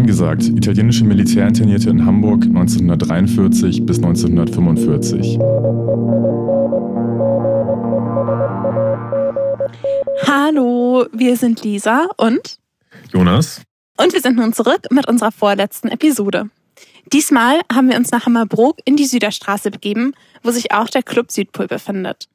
Zahlen gesagt. Italienische Militärinternierte in Hamburg 1943 bis 1945. Hallo, wir sind Lisa und Jonas. Und wir sind nun zurück mit unserer vorletzten Episode. Diesmal haben wir uns nach Hammerbrook in die Süderstraße begeben, wo sich auch der Club Südpol befindet.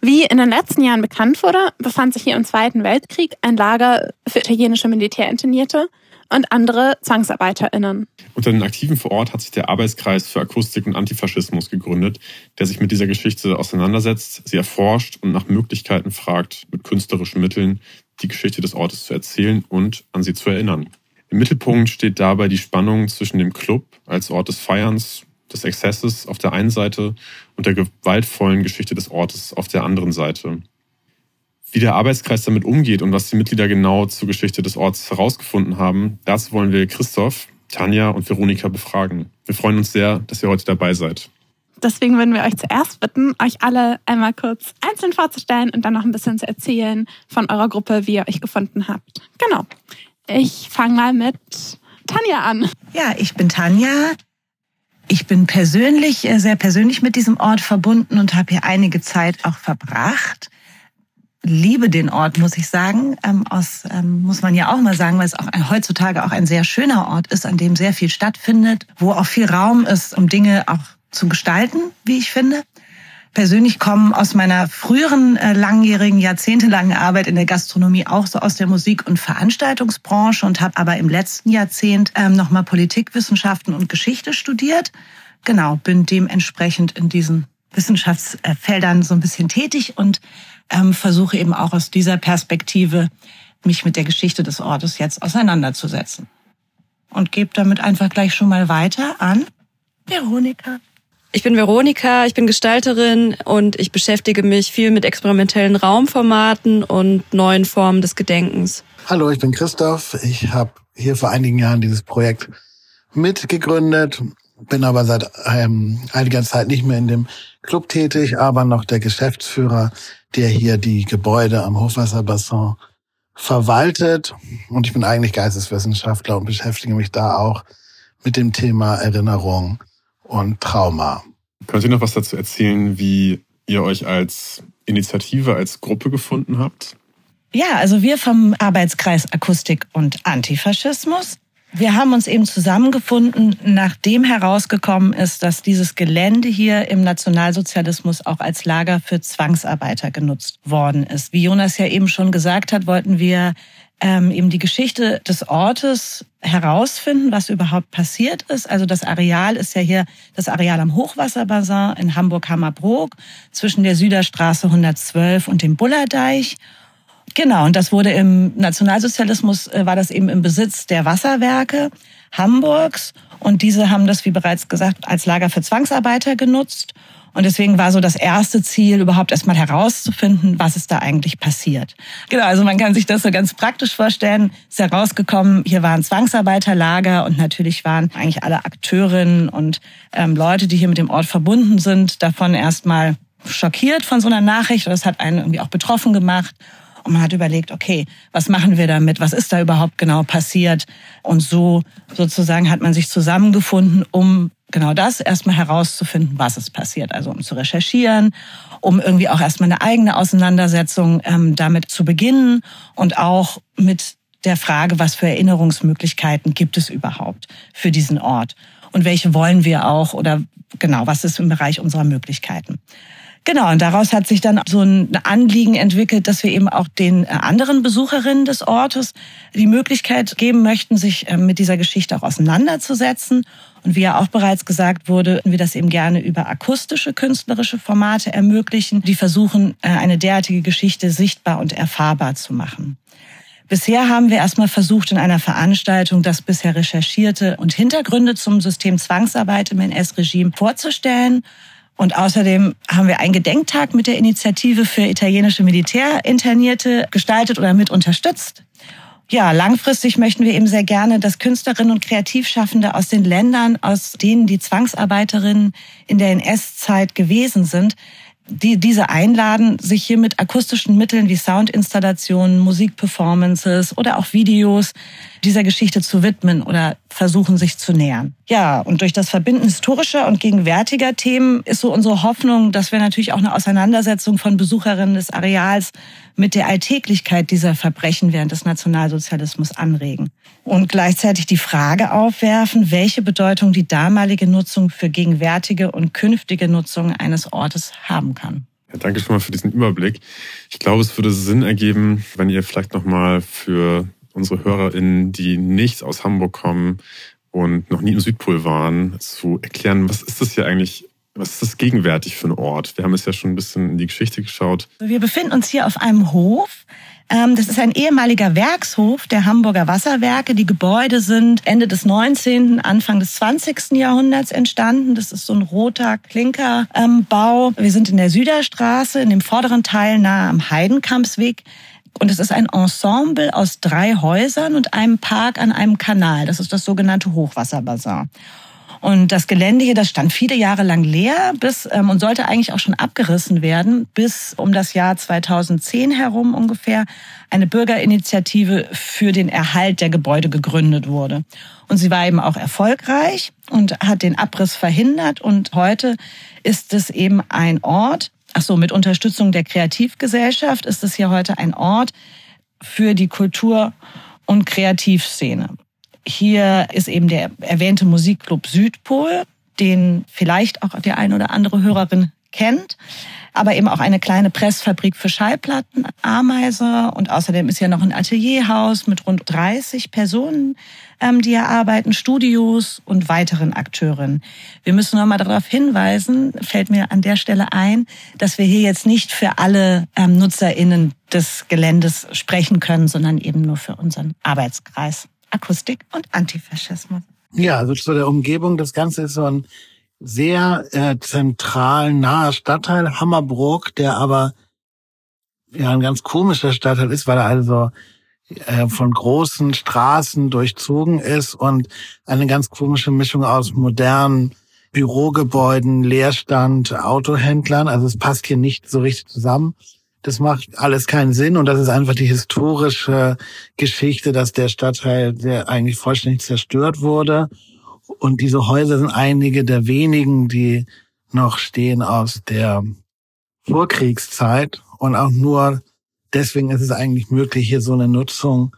Wie in den letzten Jahren bekannt wurde, befand sich hier im Zweiten Weltkrieg ein Lager für italienische Militärinternierte und andere ZwangsarbeiterInnen. Unter den Aktiven vor Ort hat sich der Arbeitskreis für Akustik und Antifaschismus gegründet, der sich mit dieser Geschichte auseinandersetzt, sie erforscht und nach Möglichkeiten fragt, mit künstlerischen Mitteln die Geschichte des Ortes zu erzählen und an sie zu erinnern. Im Mittelpunkt steht dabei die Spannung zwischen dem Club als Ort des Feierns, des Exzesses auf der einen Seite und der gewaltvollen Geschichte des Ortes auf der anderen Seite. Wie der Arbeitskreis damit umgeht und was die Mitglieder genau zur Geschichte des Orts herausgefunden haben, dazu wollen wir Christoph, Tanja und Veronika befragen. Wir freuen uns sehr, dass ihr heute dabei seid. Deswegen würden wir euch zuerst bitten, euch alle einmal kurz einzeln vorzustellen und dann noch ein bisschen zu erzählen von eurer Gruppe, wie ihr euch gefunden habt. Genau. Ich fange mal mit Tanja an. Ja, ich bin Tanja. Ich bin persönlich, äh, sehr persönlich mit diesem Ort verbunden und habe hier einige Zeit auch verbracht. Liebe den Ort, muss ich sagen. Ähm, aus, ähm, muss man ja auch mal sagen, weil es auch ein, heutzutage auch ein sehr schöner Ort ist, an dem sehr viel stattfindet, wo auch viel Raum ist, um Dinge auch zu gestalten, wie ich finde persönlich komme aus meiner früheren äh, langjährigen, jahrzehntelangen Arbeit in der Gastronomie auch so aus der Musik- und Veranstaltungsbranche und habe aber im letzten Jahrzehnt ähm, nochmal Politikwissenschaften und Geschichte studiert. Genau, bin dementsprechend in diesen Wissenschaftsfeldern so ein bisschen tätig und ähm, versuche eben auch aus dieser Perspektive mich mit der Geschichte des Ortes jetzt auseinanderzusetzen. Und gebe damit einfach gleich schon mal weiter an Veronika. Ich bin Veronika, ich bin Gestalterin und ich beschäftige mich viel mit experimentellen Raumformaten und neuen Formen des Gedenkens. Hallo, ich bin Christoph. Ich habe hier vor einigen Jahren dieses Projekt mitgegründet, bin aber seit ähm, einiger Zeit nicht mehr in dem Club tätig, aber noch der Geschäftsführer, der hier die Gebäude am Hochwasserbassin verwaltet. Und ich bin eigentlich Geisteswissenschaftler und beschäftige mich da auch mit dem Thema Erinnerung und Trauma. Könnt ihr noch was dazu erzählen, wie ihr euch als Initiative, als Gruppe gefunden habt? Ja, also wir vom Arbeitskreis Akustik und Antifaschismus. Wir haben uns eben zusammengefunden, nachdem herausgekommen ist, dass dieses Gelände hier im Nationalsozialismus auch als Lager für Zwangsarbeiter genutzt worden ist. Wie Jonas ja eben schon gesagt hat, wollten wir ähm, eben die Geschichte des Ortes herausfinden, was überhaupt passiert ist. Also das Areal ist ja hier das Areal am Hochwasserbassin in Hamburg-Hammerbrook zwischen der Süderstraße 112 und dem Bullerdeich. Genau, und das wurde im Nationalsozialismus, äh, war das eben im Besitz der Wasserwerke Hamburgs. Und diese haben das, wie bereits gesagt, als Lager für Zwangsarbeiter genutzt. Und deswegen war so das erste Ziel, überhaupt erstmal herauszufinden, was ist da eigentlich passiert. Genau, also man kann sich das so ganz praktisch vorstellen. Ist herausgekommen, hier waren Zwangsarbeiterlager und natürlich waren eigentlich alle Akteurinnen und ähm, Leute, die hier mit dem Ort verbunden sind, davon erstmal schockiert von so einer Nachricht. Und das hat einen irgendwie auch betroffen gemacht. Und man hat überlegt, okay, was machen wir damit? Was ist da überhaupt genau passiert? Und so sozusagen hat man sich zusammengefunden, um genau das erstmal herauszufinden, was ist passiert. Also um zu recherchieren, um irgendwie auch erstmal eine eigene Auseinandersetzung ähm, damit zu beginnen und auch mit der Frage, was für Erinnerungsmöglichkeiten gibt es überhaupt für diesen Ort und welche wollen wir auch oder genau, was ist im Bereich unserer Möglichkeiten. Genau, und daraus hat sich dann so ein Anliegen entwickelt, dass wir eben auch den anderen Besucherinnen des Ortes die Möglichkeit geben möchten, sich äh, mit dieser Geschichte auch auseinanderzusetzen. Und wie ja auch bereits gesagt wurde, wir das eben gerne über akustische künstlerische Formate ermöglichen, die versuchen, äh, eine derartige Geschichte sichtbar und erfahrbar zu machen. Bisher haben wir erstmal versucht, in einer Veranstaltung das bisher Recherchierte und Hintergründe zum System Zwangsarbeit im NS-Regime vorzustellen und außerdem haben wir einen Gedenktag mit der Initiative für italienische Militärinternierte gestaltet oder mit unterstützt. Ja, langfristig möchten wir eben sehr gerne, dass Künstlerinnen und Kreativschaffende aus den Ländern, aus denen die Zwangsarbeiterinnen in der NS-Zeit gewesen sind, die diese einladen, sich hier mit akustischen Mitteln wie Soundinstallationen, Musikperformances oder auch Videos dieser Geschichte zu widmen oder versuchen, sich zu nähern. Ja, und durch das Verbinden historischer und gegenwärtiger Themen ist so unsere Hoffnung, dass wir natürlich auch eine Auseinandersetzung von Besucherinnen des Areals mit der Alltäglichkeit dieser Verbrechen während des Nationalsozialismus anregen. Und gleichzeitig die Frage aufwerfen, welche Bedeutung die damalige Nutzung für gegenwärtige und künftige Nutzung eines Ortes haben kann. Ja, danke schon mal für diesen Überblick. Ich glaube, es würde Sinn ergeben, wenn ihr vielleicht nochmal für unsere HörerInnen, die nicht aus Hamburg kommen und noch nie im Südpol waren, zu erklären, was ist das hier eigentlich was ist das gegenwärtig für ein Ort? Wir haben es ja schon ein bisschen in die Geschichte geschaut. Wir befinden uns hier auf einem Hof. Ähm, das ist ein ehemaliger Werkshof der Hamburger Wasserwerke. Die Gebäude sind Ende des 19., Anfang des 20. Jahrhunderts entstanden. Das ist so ein roter Klinkerbau. Wir sind in der Süderstraße, in dem vorderen Teil nahe am Heidenkampsweg. Und es ist ein Ensemble aus drei Häusern und einem Park an einem Kanal. Das ist das sogenannte Hochwasserbassin. Und das Gelände hier, das stand viele Jahre lang leer bis ähm, und sollte eigentlich auch schon abgerissen werden, bis um das Jahr 2010 herum ungefähr eine Bürgerinitiative für den Erhalt der Gebäude gegründet wurde. Und sie war eben auch erfolgreich und hat den Abriss verhindert. Und heute ist es eben ein Ort, ach so, mit Unterstützung der Kreativgesellschaft ist es hier heute ein Ort für die Kultur- und Kreativszene. Hier ist eben der erwähnte Musikclub Südpol, den vielleicht auch der ein oder andere Hörerin kennt, aber eben auch eine kleine Pressfabrik für Schallplatten, Ameise und außerdem ist ja noch ein Atelierhaus mit rund 30 Personen, ähm, die hier arbeiten, Studios und weiteren Akteuren. Wir müssen noch mal darauf hinweisen, fällt mir an der Stelle ein, dass wir hier jetzt nicht für alle ähm, NutzerInnen des Geländes sprechen können, sondern eben nur für unseren Arbeitskreis. Akustik und Antifaschismus. Ja, also zu der Umgebung. Das Ganze ist so ein sehr äh, zentral naher Stadtteil, Hammerbrook, der aber ja ein ganz komischer Stadtteil ist, weil er also äh, von großen Straßen durchzogen ist und eine ganz komische Mischung aus modernen Bürogebäuden, Leerstand, Autohändlern. Also es passt hier nicht so richtig zusammen. Das macht alles keinen Sinn und das ist einfach die historische Geschichte, dass der Stadtteil der eigentlich vollständig zerstört wurde. Und diese Häuser sind einige der wenigen, die noch stehen aus der Vorkriegszeit. Und auch nur deswegen ist es eigentlich möglich, hier so eine Nutzung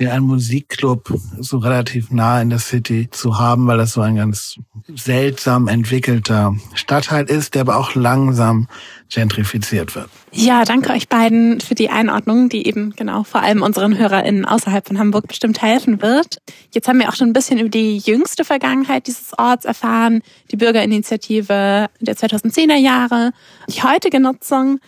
wie ein Musikclub so relativ nah in der City zu haben, weil das so ein ganz seltsam entwickelter Stadtteil ist, der aber auch langsam gentrifiziert wird. Ja, danke euch beiden für die Einordnung, die eben genau vor allem unseren HörerInnen außerhalb von Hamburg bestimmt helfen wird. Jetzt haben wir auch schon ein bisschen über die jüngste Vergangenheit dieses Orts erfahren, die Bürgerinitiative der 2010er Jahre, die heutige Nutzung.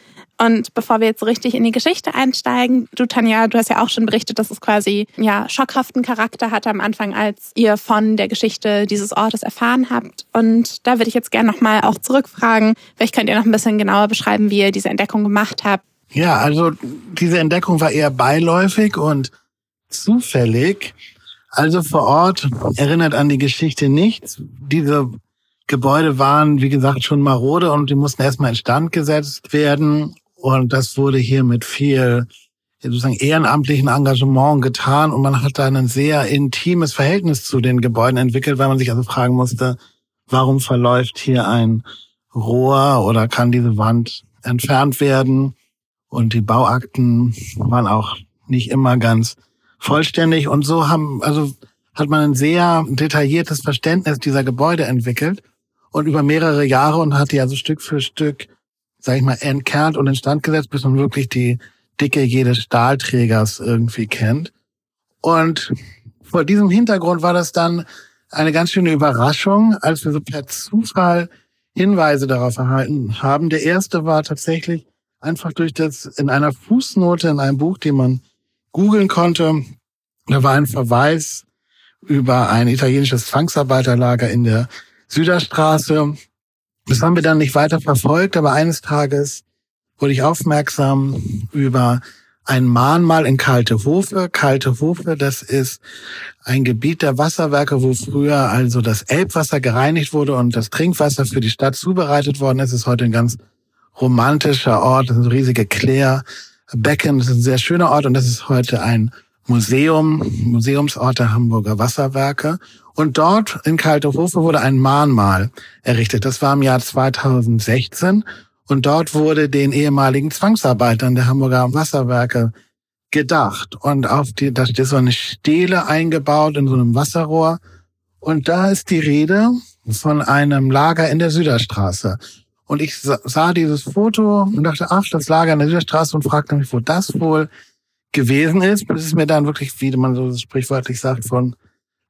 Und bevor wir jetzt richtig in die Geschichte einsteigen, du Tanja, du hast ja auch schon berichtet, dass es quasi ja schockhaften Charakter hatte am Anfang, als ihr von der Geschichte dieses Ortes erfahren habt. Und da würde ich jetzt gerne nochmal auch zurückfragen. Vielleicht könnt ihr noch ein bisschen genauer beschreiben, wie ihr diese Entdeckung gemacht habt. Ja, also diese Entdeckung war eher beiläufig und zufällig. Also vor Ort erinnert an die Geschichte nichts. Diese Gebäude waren, wie gesagt, schon marode und die mussten erstmal instand gesetzt werden. Und das wurde hier mit viel sozusagen ehrenamtlichen Engagement getan und man hat da ein sehr intimes Verhältnis zu den Gebäuden entwickelt, weil man sich also fragen musste, warum verläuft hier ein Rohr oder kann diese Wand entfernt werden? Und die Bauakten waren auch nicht immer ganz vollständig und so haben, also hat man ein sehr detailliertes Verständnis dieser Gebäude entwickelt und über mehrere Jahre und hat die also Stück für Stück sag ich mal, entkernt und instand gesetzt, bis man wirklich die Dicke jedes Stahlträgers irgendwie kennt. Und vor diesem Hintergrund war das dann eine ganz schöne Überraschung, als wir so per Zufall Hinweise darauf erhalten haben. Der erste war tatsächlich einfach durch das in einer Fußnote in einem Buch, den man googeln konnte. Da war ein Verweis über ein italienisches Zwangsarbeiterlager in der Süderstraße das haben wir dann nicht weiter verfolgt, aber eines Tages wurde ich aufmerksam über ein Mahnmal in Kalte Hofe. Kalte Hofe, das ist ein Gebiet der Wasserwerke, wo früher also das Elbwasser gereinigt wurde und das Trinkwasser für die Stadt zubereitet worden ist. ist heute ein ganz romantischer Ort, ein riesige Klärbecken. Das ist ein sehr schöner Ort und das ist heute ein Museum, Museumsort der Hamburger Wasserwerke. Und dort in Kaltehofe wurde ein Mahnmal errichtet. Das war im Jahr 2016. Und dort wurde den ehemaligen Zwangsarbeitern der Hamburger Wasserwerke gedacht. Und auf die, da steht so eine Stele eingebaut in so einem Wasserrohr. Und da ist die Rede von einem Lager in der Süderstraße. Und ich sah dieses Foto und dachte, ach, das Lager in der Süderstraße und fragte mich, wo das wohl gewesen ist, bis es mir dann wirklich, wie man so sprichwörtlich sagt, von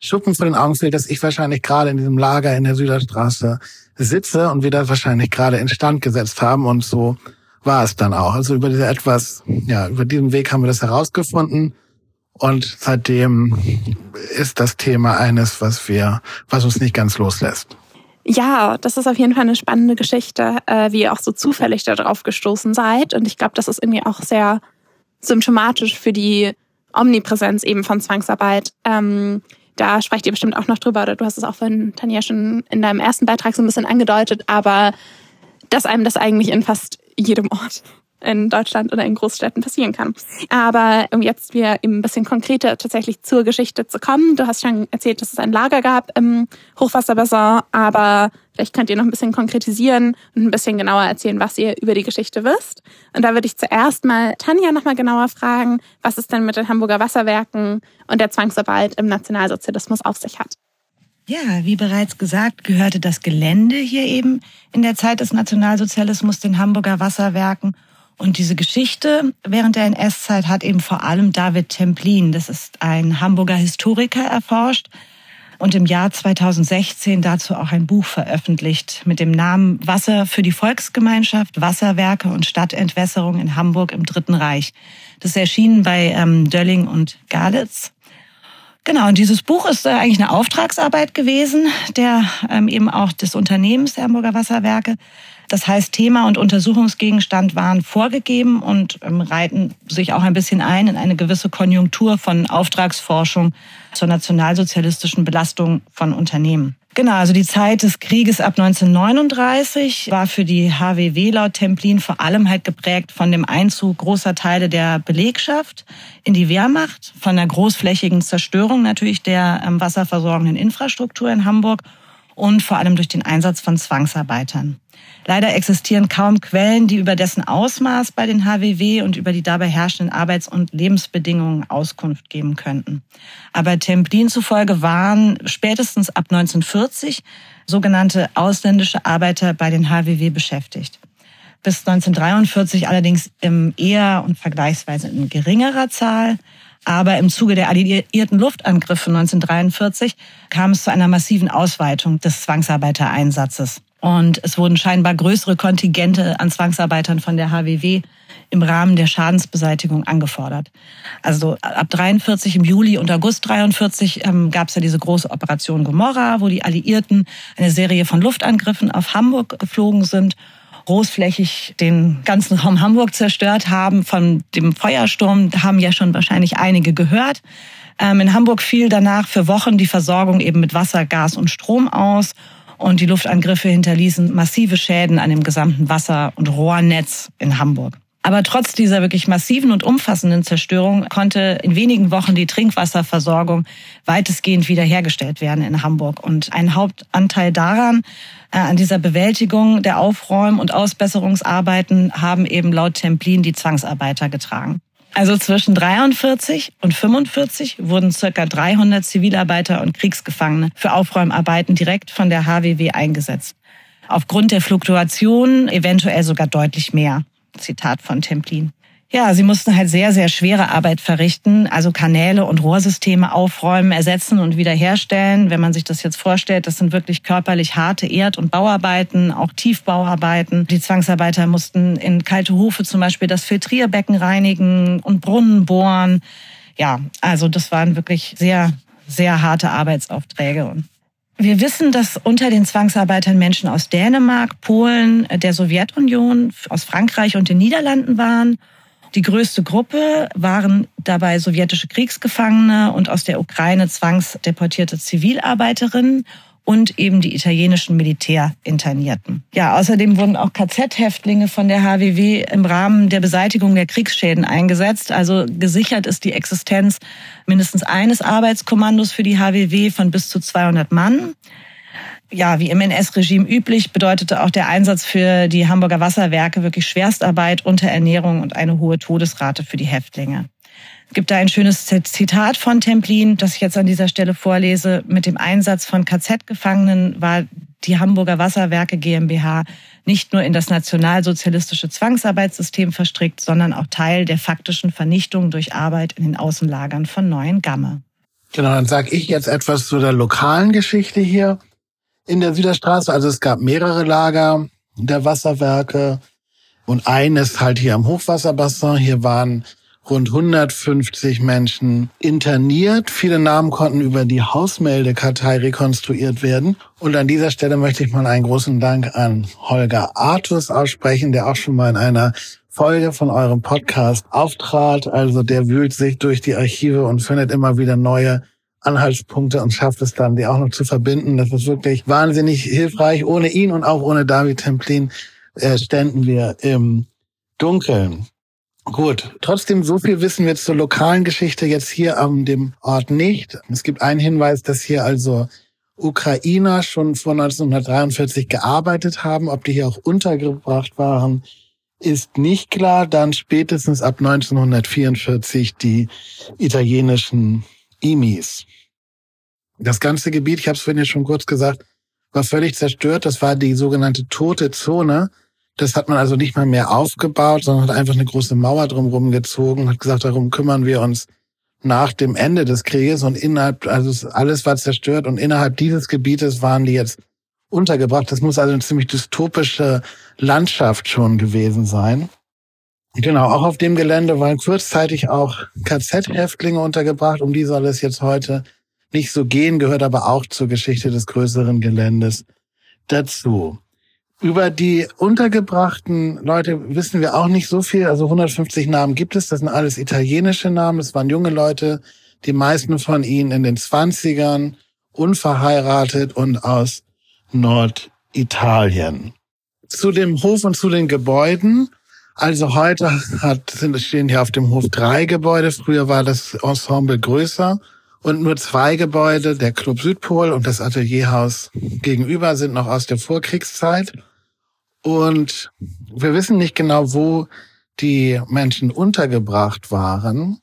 Schuppen vor den Augen fällt, dass ich wahrscheinlich gerade in diesem Lager in der Süderstraße sitze und wir das wahrscheinlich gerade instand gesetzt haben und so war es dann auch. Also über diese etwas, ja, über diesen Weg haben wir das herausgefunden und seitdem ist das Thema eines, was wir, was uns nicht ganz loslässt. Ja, das ist auf jeden Fall eine spannende Geschichte, äh, wie ihr auch so zufällig darauf gestoßen seid. Und ich glaube, das ist irgendwie auch sehr symptomatisch für die Omnipräsenz eben von Zwangsarbeit. Ähm, da sprecht ihr bestimmt auch noch drüber, oder du hast es auch von Tanja schon in deinem ersten Beitrag so ein bisschen angedeutet, aber dass einem das eigentlich in fast jedem Ort in Deutschland oder in Großstädten passieren kann. Aber um jetzt wieder eben ein bisschen konkreter tatsächlich zur Geschichte zu kommen. Du hast schon erzählt, dass es ein Lager gab im Hochwasserbassin, aber vielleicht könnt ihr noch ein bisschen konkretisieren und ein bisschen genauer erzählen, was ihr über die Geschichte wisst. Und da würde ich zuerst mal Tanja nochmal genauer fragen, was es denn mit den Hamburger Wasserwerken und der Zwangsarbeit im Nationalsozialismus auf sich hat. Ja, wie bereits gesagt, gehörte das Gelände hier eben in der Zeit des Nationalsozialismus den Hamburger Wasserwerken und diese Geschichte während der NS-Zeit hat eben vor allem David Templin, das ist ein Hamburger Historiker, erforscht und im Jahr 2016 dazu auch ein Buch veröffentlicht mit dem Namen Wasser für die Volksgemeinschaft, Wasserwerke und Stadtentwässerung in Hamburg im Dritten Reich. Das ist erschienen bei ähm, Dölling und Galitz. Genau, und dieses Buch ist äh, eigentlich eine Auftragsarbeit gewesen, der ähm, eben auch des Unternehmens der Hamburger Wasserwerke. Das heißt, Thema und Untersuchungsgegenstand waren vorgegeben und ähm, reiten sich auch ein bisschen ein in eine gewisse Konjunktur von Auftragsforschung zur nationalsozialistischen Belastung von Unternehmen. Genau, also die Zeit des Krieges ab 1939 war für die HWW laut Templin vor allem halt geprägt von dem Einzug großer Teile der Belegschaft in die Wehrmacht, von der großflächigen Zerstörung natürlich der ähm, wasserversorgenden Infrastruktur in Hamburg und vor allem durch den Einsatz von Zwangsarbeitern. Leider existieren kaum Quellen, die über dessen Ausmaß bei den HWW und über die dabei herrschenden Arbeits- und Lebensbedingungen Auskunft geben könnten. Aber Templin zufolge waren spätestens ab 1940 sogenannte ausländische Arbeiter bei den HWW beschäftigt. Bis 1943 allerdings im eher und vergleichsweise in geringerer Zahl. Aber im Zuge der alliierten Luftangriffe 1943 kam es zu einer massiven Ausweitung des Zwangsarbeitereinsatzes. Und es wurden scheinbar größere Kontingente an Zwangsarbeitern von der HWW im Rahmen der Schadensbeseitigung angefordert. Also ab 43 im Juli und August 43 ähm, gab es ja diese große Operation Gomorra, wo die Alliierten eine Serie von Luftangriffen auf Hamburg geflogen sind großflächig den ganzen Raum Hamburg zerstört haben. Von dem Feuersturm haben ja schon wahrscheinlich einige gehört. Ähm, in Hamburg fiel danach für Wochen die Versorgung eben mit Wasser, Gas und Strom aus. Und die Luftangriffe hinterließen massive Schäden an dem gesamten Wasser- und Rohrnetz in Hamburg. Aber trotz dieser wirklich massiven und umfassenden Zerstörung konnte in wenigen Wochen die Trinkwasserversorgung weitestgehend wiederhergestellt werden in Hamburg. Und ein Hauptanteil daran, äh, an dieser Bewältigung der Aufräum- und Ausbesserungsarbeiten, haben eben laut Templin die Zwangsarbeiter getragen. Also zwischen 43 und 45 wurden circa 300 Zivilarbeiter und Kriegsgefangene für Aufräumarbeiten direkt von der HWW eingesetzt. Aufgrund der Fluktuation eventuell sogar deutlich mehr. Zitat von Templin. Ja, sie mussten halt sehr, sehr schwere Arbeit verrichten, also Kanäle und Rohrsysteme aufräumen, ersetzen und wiederherstellen. Wenn man sich das jetzt vorstellt, das sind wirklich körperlich harte Erd- und Bauarbeiten, auch Tiefbauarbeiten. Die Zwangsarbeiter mussten in kalte Hufe zum Beispiel das Filtrierbecken reinigen und Brunnen bohren. Ja, also das waren wirklich sehr, sehr harte Arbeitsaufträge. Wir wissen, dass unter den Zwangsarbeitern Menschen aus Dänemark, Polen, der Sowjetunion, aus Frankreich und den Niederlanden waren. Die größte Gruppe waren dabei sowjetische Kriegsgefangene und aus der Ukraine zwangsdeportierte Zivilarbeiterinnen. Und eben die italienischen Militärinternierten. Ja, außerdem wurden auch KZ-Häftlinge von der HWW im Rahmen der Beseitigung der Kriegsschäden eingesetzt. Also gesichert ist die Existenz mindestens eines Arbeitskommandos für die HWW von bis zu 200 Mann ja, wie im NS-Regime üblich, bedeutete auch der Einsatz für die Hamburger Wasserwerke wirklich Schwerstarbeit, Unterernährung und eine hohe Todesrate für die Häftlinge. Gibt da ein schönes Zitat von Templin, das ich jetzt an dieser Stelle vorlese. Mit dem Einsatz von KZ-Gefangenen war die Hamburger Wasserwerke GmbH nicht nur in das nationalsozialistische Zwangsarbeitssystem verstrickt, sondern auch Teil der faktischen Vernichtung durch Arbeit in den Außenlagern von Neuengamme. Genau, dann sage ich jetzt etwas zu der lokalen Geschichte hier in der Süderstraße. Also es gab mehrere Lager der Wasserwerke und eines halt hier am Hochwasserbassin. Hier waren rund 150 Menschen interniert. Viele Namen konnten über die Hausmeldekartei rekonstruiert werden. Und an dieser Stelle möchte ich mal einen großen Dank an Holger Artus aussprechen, der auch schon mal in einer Folge von eurem Podcast auftrat. Also der wühlt sich durch die Archive und findet immer wieder neue Anhaltspunkte und schafft es dann, die auch noch zu verbinden. Das ist wirklich wahnsinnig hilfreich. Ohne ihn und auch ohne David Templin äh, ständen wir im Dunkeln. Gut, trotzdem so viel wissen wir zur lokalen Geschichte jetzt hier an dem Ort nicht. Es gibt einen Hinweis, dass hier also Ukrainer schon vor 1943 gearbeitet haben. Ob die hier auch untergebracht waren, ist nicht klar. Dann spätestens ab 1944 die italienischen Imis. Das ganze Gebiet, ich habe es vorhin ja schon kurz gesagt, war völlig zerstört. Das war die sogenannte tote Zone. Das hat man also nicht mal mehr aufgebaut, sondern hat einfach eine große Mauer drumherum gezogen, hat gesagt, darum kümmern wir uns nach dem Ende des Krieges und innerhalb, also alles war zerstört und innerhalb dieses Gebietes waren die jetzt untergebracht. Das muss also eine ziemlich dystopische Landschaft schon gewesen sein. Genau, auch auf dem Gelände waren kurzzeitig auch KZ-Häftlinge untergebracht. Um die soll es jetzt heute nicht so gehen, gehört aber auch zur Geschichte des größeren Geländes dazu. Über die untergebrachten Leute wissen wir auch nicht so viel. Also 150 Namen gibt es. Das sind alles italienische Namen. Es waren junge Leute, die meisten von ihnen in den 20ern, unverheiratet und aus Norditalien. Zu dem Hof und zu den Gebäuden also heute hat, sind, stehen hier auf dem Hof drei Gebäude. Früher war das Ensemble größer und nur zwei Gebäude, der Club Südpol und das Atelierhaus gegenüber sind noch aus der Vorkriegszeit. Und wir wissen nicht genau, wo die Menschen untergebracht waren.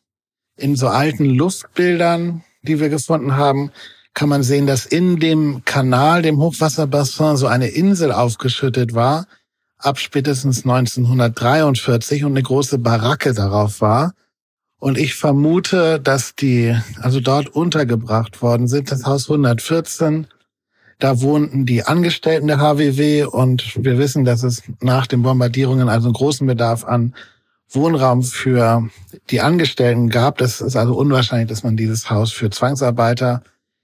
In so alten Luftbildern, die wir gefunden haben, kann man sehen, dass in dem Kanal, dem Hochwasserbassin, so eine Insel aufgeschüttet war, ab spätestens 1943 und eine große Baracke darauf war. Und ich vermute, dass die also dort untergebracht worden sind. Das Haus 114, da wohnten die Angestellten der HWW und wir wissen, dass es nach den Bombardierungen also einen großen Bedarf an Wohnraum für die Angestellten gab. Das ist also unwahrscheinlich, dass man dieses Haus für Zwangsarbeiter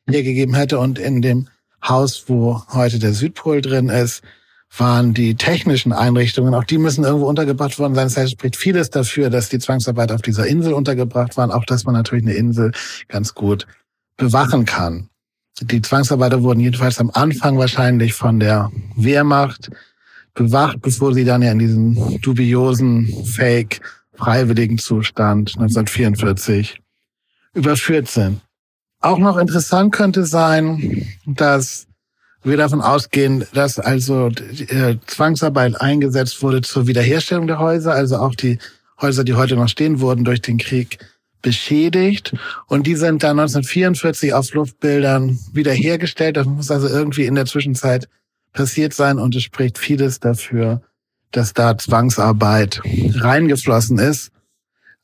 hergegeben hätte. Und in dem Haus, wo heute der Südpol drin ist, waren die technischen Einrichtungen, auch die müssen irgendwo untergebracht worden sein. Das heißt, es spricht vieles dafür, dass die Zwangsarbeit auf dieser Insel untergebracht waren, auch dass man natürlich eine Insel ganz gut bewachen kann. Die Zwangsarbeiter wurden jedenfalls am Anfang wahrscheinlich von der Wehrmacht bewacht, bevor sie dann ja in diesen dubiosen Fake freiwilligen Zustand 1944 überführt sind. Auch noch interessant könnte sein, dass wir davon ausgehen, dass also äh, Zwangsarbeit eingesetzt wurde zur Wiederherstellung der Häuser, also auch die Häuser, die heute noch stehen, wurden durch den Krieg beschädigt. Und die sind dann 1944 auf Luftbildern wiederhergestellt. Das muss also irgendwie in der Zwischenzeit passiert sein. Und es spricht vieles dafür, dass da Zwangsarbeit reingeflossen ist.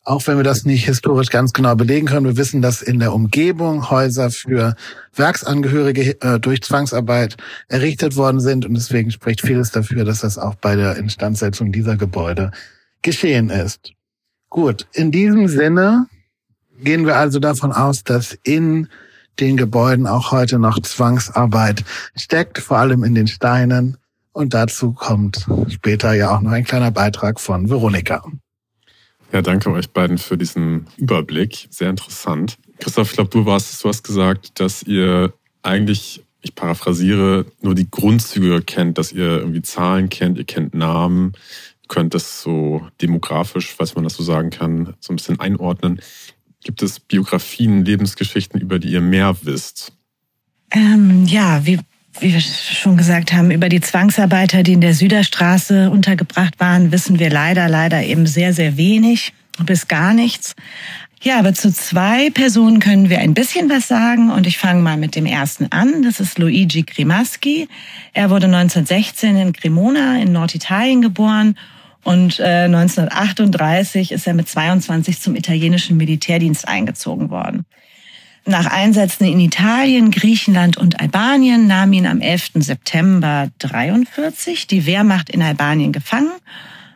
Auch wenn wir das nicht historisch ganz genau belegen können, wir wissen, dass in der Umgebung Häuser für Werksangehörige äh, durch Zwangsarbeit errichtet worden sind. Und deswegen spricht vieles dafür, dass das auch bei der Instandsetzung dieser Gebäude geschehen ist. Gut, in diesem Sinne gehen wir also davon aus, dass in den Gebäuden auch heute noch Zwangsarbeit steckt, vor allem in den Steinen. Und dazu kommt später ja auch noch ein kleiner Beitrag von Veronika. Ja, danke euch beiden für diesen Überblick. Sehr interessant. Christoph, ich glaube, du warst, du hast gesagt, dass ihr eigentlich ich paraphrasiere, nur die Grundzüge kennt, dass ihr irgendwie Zahlen kennt, ihr kennt Namen, könnt das so demografisch, falls man das so sagen kann, so ein bisschen einordnen. Gibt es Biografien, Lebensgeschichten, über die ihr mehr wisst? Ähm, ja, wie, wie wir schon gesagt haben, über die Zwangsarbeiter, die in der Süderstraße untergebracht waren, wissen wir leider, leider eben sehr, sehr wenig bis gar nichts. Ja, aber zu zwei Personen können wir ein bisschen was sagen und ich fange mal mit dem ersten an. Das ist Luigi Grimaschi. Er wurde 1916 in Cremona in Norditalien geboren und äh, 1938 ist er mit 22 zum italienischen Militärdienst eingezogen worden. Nach Einsätzen in Italien, Griechenland und Albanien nahm ihn am 11. September 43 die Wehrmacht in Albanien gefangen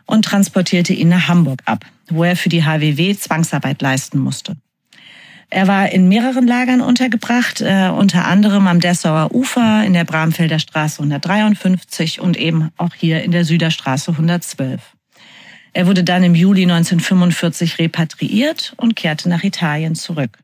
und transportierte ihn nach Hamburg ab wo er für die HWW Zwangsarbeit leisten musste. Er war in mehreren Lagern untergebracht, äh, unter anderem am Dessauer Ufer in der Bramfelder Straße 153 und eben auch hier in der Süderstraße 112. Er wurde dann im Juli 1945 repatriiert und kehrte nach Italien zurück.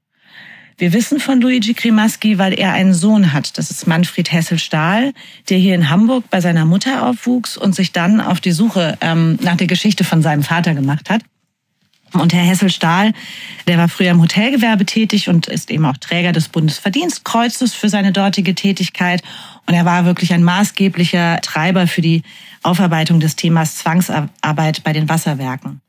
Wir wissen von Luigi Grimaschi, weil er einen Sohn hat. Das ist Manfred Hessel-Stahl, der hier in Hamburg bei seiner Mutter aufwuchs und sich dann auf die Suche ähm, nach der Geschichte von seinem Vater gemacht hat. Und Herr Hessel-Stahl, der war früher im Hotelgewerbe tätig und ist eben auch Träger des Bundesverdienstkreuzes für seine dortige Tätigkeit. Und er war wirklich ein maßgeblicher Treiber für die Aufarbeitung des Themas Zwangsarbeit bei den Wasserwerken.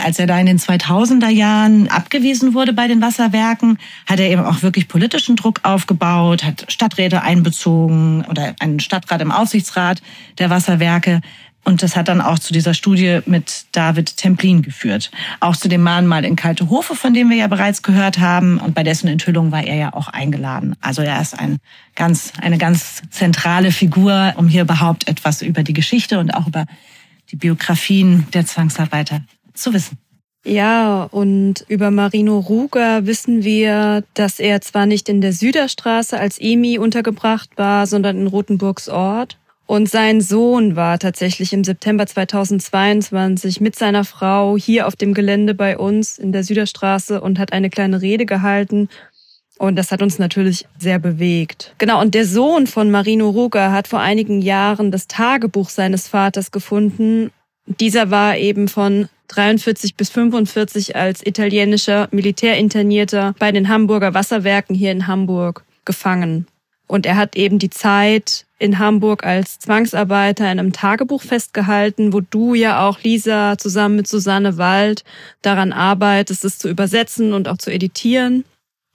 Als er da in den 2000er Jahren abgewiesen wurde bei den Wasserwerken, hat er eben auch wirklich politischen Druck aufgebaut, hat Stadträte einbezogen oder einen Stadtrat im Aufsichtsrat der Wasserwerke. Und das hat dann auch zu dieser Studie mit David Templin geführt. Auch zu dem Mahnmal in Kalte Hofe, von dem wir ja bereits gehört haben. Und bei dessen Enthüllung war er ja auch eingeladen. Also er ist ein ganz, eine ganz zentrale Figur, um hier überhaupt etwas über die Geschichte und auch über die Biografien der Zwangsarbeiter zu wissen. Ja, und über Marino Ruger wissen wir, dass er zwar nicht in der Süderstraße als EMI untergebracht war, sondern in Rothenburgs Ort. Und sein Sohn war tatsächlich im September 2022 mit seiner Frau hier auf dem Gelände bei uns in der Süderstraße und hat eine kleine Rede gehalten. Und das hat uns natürlich sehr bewegt. Genau, und der Sohn von Marino Ruger hat vor einigen Jahren das Tagebuch seines Vaters gefunden. Dieser war eben von 43 bis 45 als italienischer Militärinternierter bei den Hamburger Wasserwerken hier in Hamburg gefangen. Und er hat eben die Zeit in Hamburg als Zwangsarbeiter in einem Tagebuch festgehalten, wo du ja auch, Lisa, zusammen mit Susanne Wald daran arbeitest, es zu übersetzen und auch zu editieren.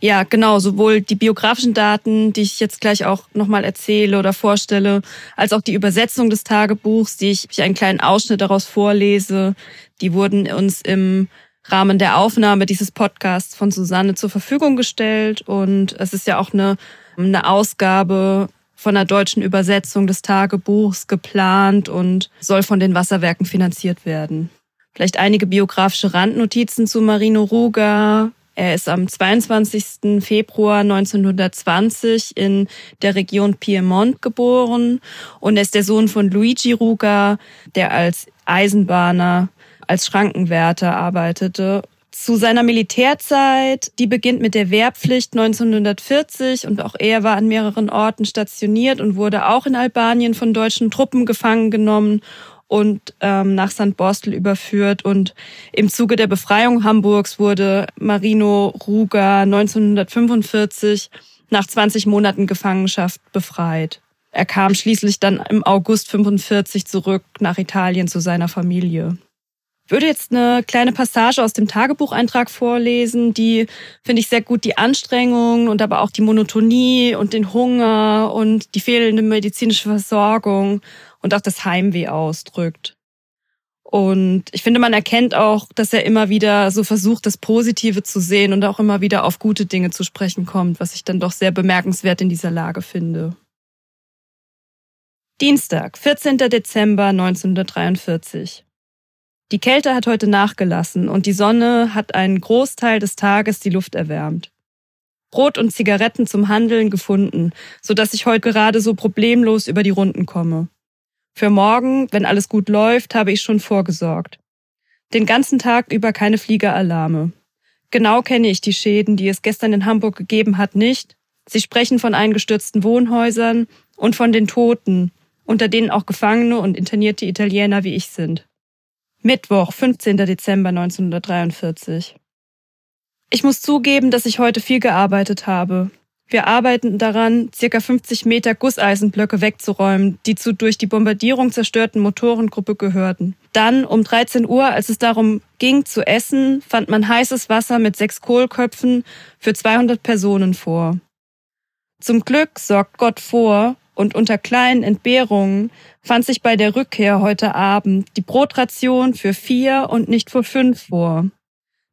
Ja, genau, sowohl die biografischen Daten, die ich jetzt gleich auch nochmal erzähle oder vorstelle, als auch die Übersetzung des Tagebuchs, die ich, ich einen kleinen Ausschnitt daraus vorlese, die wurden uns im Rahmen der Aufnahme dieses Podcasts von Susanne zur Verfügung gestellt. Und es ist ja auch eine, eine Ausgabe von der deutschen Übersetzung des Tagebuchs geplant und soll von den Wasserwerken finanziert werden. Vielleicht einige biografische Randnotizen zu Marino Ruga. Er ist am 22. Februar 1920 in der Region Piemont geboren und er ist der Sohn von Luigi Ruga, der als Eisenbahner, als Schrankenwärter arbeitete zu seiner Militärzeit, die beginnt mit der Wehrpflicht 1940 und auch er war an mehreren Orten stationiert und wurde auch in Albanien von deutschen Truppen gefangen genommen und ähm, nach St. Borstel überführt. Und im Zuge der Befreiung Hamburgs wurde Marino Ruger 1945 nach 20 Monaten Gefangenschaft befreit. Er kam schließlich dann im August 45 zurück nach Italien zu seiner Familie. Ich würde jetzt eine kleine Passage aus dem Tagebucheintrag vorlesen, die finde ich sehr gut die Anstrengung und aber auch die Monotonie und den Hunger und die fehlende medizinische Versorgung und auch das Heimweh ausdrückt. Und ich finde, man erkennt auch, dass er immer wieder so versucht, das Positive zu sehen und auch immer wieder auf gute Dinge zu sprechen kommt, was ich dann doch sehr bemerkenswert in dieser Lage finde. Dienstag, 14. Dezember 1943. Die Kälte hat heute nachgelassen und die Sonne hat einen Großteil des Tages die Luft erwärmt. Brot und Zigaretten zum Handeln gefunden, so dass ich heute gerade so problemlos über die Runden komme. Für morgen, wenn alles gut läuft, habe ich schon vorgesorgt. Den ganzen Tag über keine Fliegeralarme. Genau kenne ich die Schäden, die es gestern in Hamburg gegeben hat, nicht, Sie sprechen von eingestürzten Wohnhäusern und von den Toten, unter denen auch Gefangene und internierte Italiener wie ich sind. Mittwoch, 15. Dezember 1943. Ich muss zugeben, dass ich heute viel gearbeitet habe. Wir arbeiten daran, circa 50 Meter Gusseisenblöcke wegzuräumen, die zu durch die Bombardierung zerstörten Motorengruppe gehörten. Dann, um 13 Uhr, als es darum ging zu essen, fand man heißes Wasser mit sechs Kohlköpfen für 200 Personen vor. Zum Glück sorgt Gott vor und unter kleinen Entbehrungen fand sich bei der Rückkehr heute Abend die Brotration für vier und nicht für fünf vor.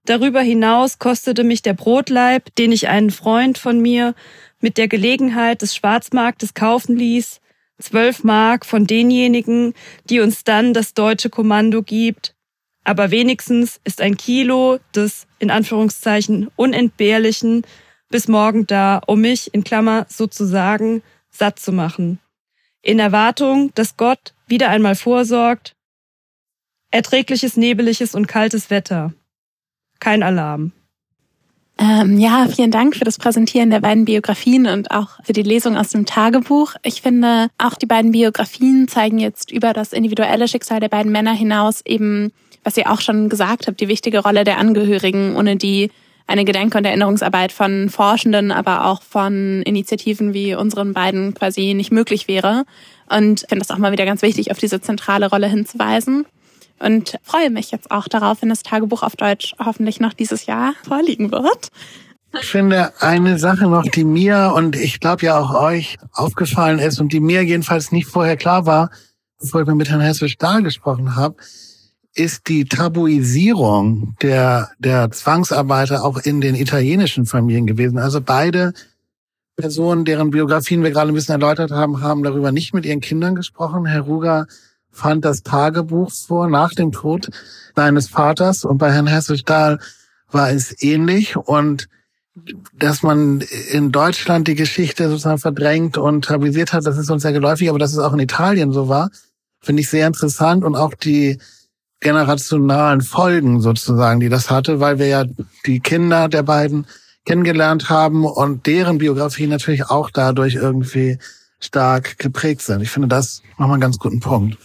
Darüber hinaus kostete mich der Brotleib, den ich einen Freund von mir mit der Gelegenheit des Schwarzmarktes kaufen ließ, zwölf Mark von denjenigen, die uns dann das deutsche Kommando gibt. Aber wenigstens ist ein Kilo des, in Anführungszeichen, unentbehrlichen bis morgen da, um mich, in Klammer, sozusagen, satt zu machen. In Erwartung, dass Gott wieder einmal vorsorgt, erträgliches, nebeliges und kaltes Wetter kein Alarm. Ähm, ja, vielen Dank für das Präsentieren der beiden Biografien und auch für die Lesung aus dem Tagebuch. Ich finde, auch die beiden Biografien zeigen jetzt über das individuelle Schicksal der beiden Männer hinaus eben, was ihr auch schon gesagt habt, die wichtige Rolle der Angehörigen, ohne die eine Gedenk- und Erinnerungsarbeit von Forschenden, aber auch von Initiativen wie unseren beiden quasi nicht möglich wäre. Und ich finde das auch mal wieder ganz wichtig, auf diese zentrale Rolle hinzuweisen und freue mich jetzt auch darauf, wenn das Tagebuch auf Deutsch hoffentlich noch dieses Jahr vorliegen wird. Ich finde eine Sache noch, die mir und ich glaube ja auch euch aufgefallen ist und die mir jedenfalls nicht vorher klar war, bevor ich mit Herrn Hessisch da gesprochen habe, ist die Tabuisierung der, der Zwangsarbeiter auch in den italienischen Familien gewesen. Also beide Personen, deren Biografien wir gerade ein bisschen erläutert haben, haben darüber nicht mit ihren Kindern gesprochen. Herr Ruger fand das Tagebuch vor nach dem Tod seines Vaters und bei Herrn Hesselstahl war es ähnlich und dass man in Deutschland die Geschichte sozusagen verdrängt und tabuisiert hat, das ist uns sehr geläufig, aber dass es auch in Italien so war, finde ich sehr interessant und auch die generationalen Folgen sozusagen, die das hatte, weil wir ja die Kinder der beiden kennengelernt haben und deren Biografie natürlich auch dadurch irgendwie stark geprägt sind. Ich finde das nochmal einen ganz guten Punkt.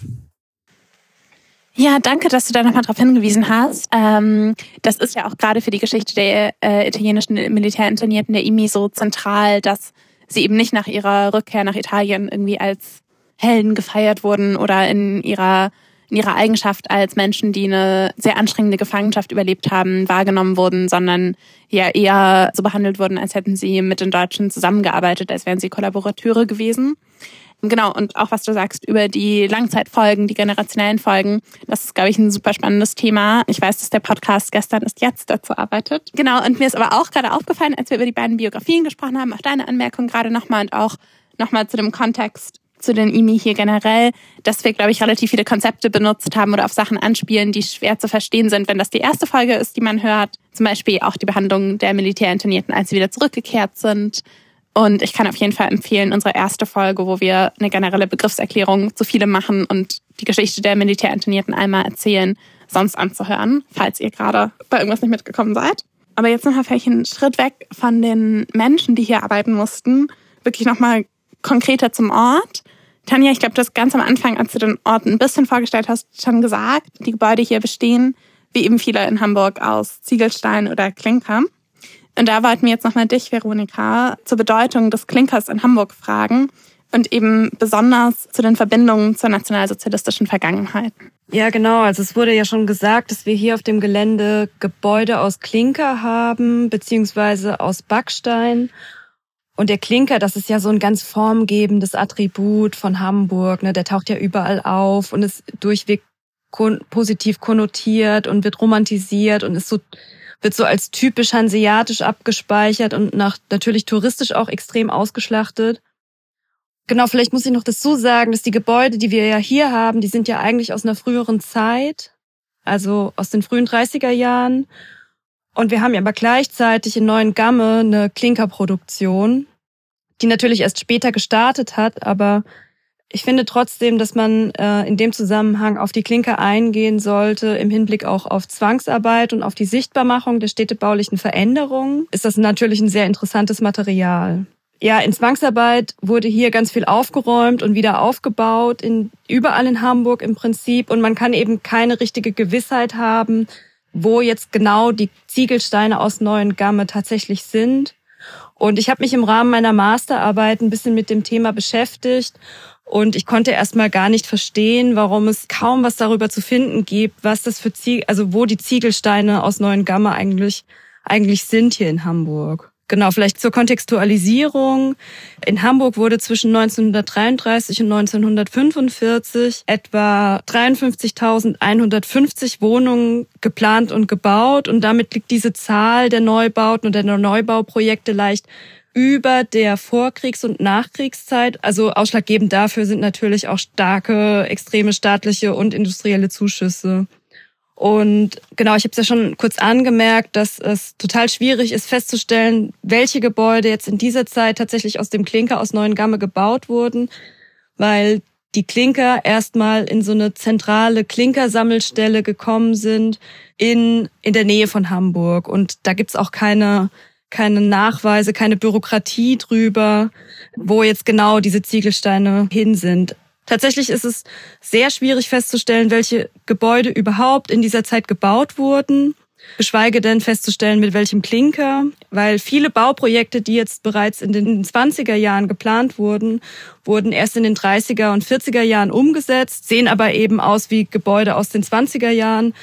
Ja, danke, dass du da nochmal darauf hingewiesen hast. Ähm, das ist ja auch gerade für die Geschichte der äh, italienischen Militärinternierten der IMI so zentral, dass sie eben nicht nach ihrer Rückkehr nach Italien irgendwie als Helden gefeiert wurden oder in ihrer in ihrer Eigenschaft als Menschen, die eine sehr anstrengende Gefangenschaft überlebt haben, wahrgenommen wurden, sondern ja eher so behandelt wurden, als hätten sie mit den Deutschen zusammengearbeitet, als wären sie Kollaborateure gewesen. Genau, und auch was du sagst über die Langzeitfolgen, die generationellen Folgen, das ist, glaube ich, ein super spannendes Thema. Ich weiß, dass der Podcast gestern ist jetzt dazu arbeitet. Genau, und mir ist aber auch gerade aufgefallen, als wir über die beiden Biografien gesprochen haben, auch deine Anmerkung gerade nochmal und auch nochmal zu dem Kontext zu den IMI hier generell, dass wir, glaube ich, relativ viele Konzepte benutzt haben oder auf Sachen anspielen, die schwer zu verstehen sind, wenn das die erste Folge ist, die man hört. Zum Beispiel auch die Behandlung der Militärinternierten, als sie wieder zurückgekehrt sind. Und ich kann auf jeden Fall empfehlen, unsere erste Folge, wo wir eine generelle Begriffserklärung zu viele machen und die Geschichte der Militärinternierten einmal erzählen, sonst anzuhören, falls ihr gerade bei irgendwas nicht mitgekommen seid. Aber jetzt nochmal vielleicht einen Schritt weg von den Menschen, die hier arbeiten mussten, wirklich nochmal konkreter zum Ort. Tanja, ich glaube, du hast ganz am Anfang, als du den Ort ein bisschen vorgestellt hast, schon gesagt, die Gebäude hier bestehen, wie eben viele in Hamburg, aus Ziegelstein oder Klinker. Und da wollten wir jetzt nochmal dich, Veronika, zur Bedeutung des Klinkers in Hamburg fragen und eben besonders zu den Verbindungen zur nationalsozialistischen Vergangenheit. Ja, genau. Also es wurde ja schon gesagt, dass wir hier auf dem Gelände Gebäude aus Klinker haben, beziehungsweise aus Backstein. Und der Klinker, das ist ja so ein ganz formgebendes Attribut von Hamburg. Ne? Der taucht ja überall auf und ist durchweg kon positiv konnotiert und wird romantisiert und ist so wird so als typisch hanseatisch abgespeichert und nach natürlich touristisch auch extrem ausgeschlachtet. Genau, vielleicht muss ich noch dazu sagen, dass die Gebäude, die wir ja hier haben, die sind ja eigentlich aus einer früheren Zeit, also aus den frühen 30er Jahren. Und wir haben ja aber gleichzeitig in Neuen Gamme eine Klinkerproduktion, die natürlich erst später gestartet hat, aber ich finde trotzdem, dass man äh, in dem Zusammenhang auf die Klinker eingehen sollte, im Hinblick auch auf Zwangsarbeit und auf die Sichtbarmachung der städtebaulichen Veränderungen. Ist das natürlich ein sehr interessantes Material. ja, in Zwangsarbeit wurde hier ganz viel aufgeräumt und wieder aufgebaut, in, überall in Hamburg im Prinzip. Und man kann eben keine richtige Gewissheit haben, wo jetzt genau die Ziegelsteine aus Neuen Gamme tatsächlich sind. Und ich habe mich im Rahmen meiner Masterarbeit ein bisschen mit dem Thema beschäftigt und ich konnte erstmal gar nicht verstehen, warum es kaum was darüber zu finden gibt, was das für Ziegel, also wo die Ziegelsteine aus Neuen Gamme eigentlich, eigentlich sind hier in Hamburg. Genau, vielleicht zur Kontextualisierung. In Hamburg wurde zwischen 1933 und 1945 etwa 53.150 Wohnungen geplant und gebaut und damit liegt diese Zahl der Neubauten und der Neubauprojekte leicht über der Vorkriegs- und Nachkriegszeit. Also ausschlaggebend dafür sind natürlich auch starke, extreme staatliche und industrielle Zuschüsse. Und genau, ich habe es ja schon kurz angemerkt, dass es total schwierig ist festzustellen, welche Gebäude jetzt in dieser Zeit tatsächlich aus dem Klinker aus Neuen Gamme gebaut wurden, weil die Klinker erstmal in so eine zentrale Klinkersammelstelle gekommen sind in, in der Nähe von Hamburg. Und da gibt's auch keine, keine Nachweise, keine Bürokratie drüber, wo jetzt genau diese Ziegelsteine hin sind. Tatsächlich ist es sehr schwierig festzustellen, welche Gebäude überhaupt in dieser Zeit gebaut wurden, geschweige denn festzustellen, mit welchem Klinker, weil viele Bauprojekte, die jetzt bereits in den 20er Jahren geplant wurden, wurden erst in den 30er und 40er Jahren umgesetzt, sehen aber eben aus wie Gebäude aus den 20er Jahren.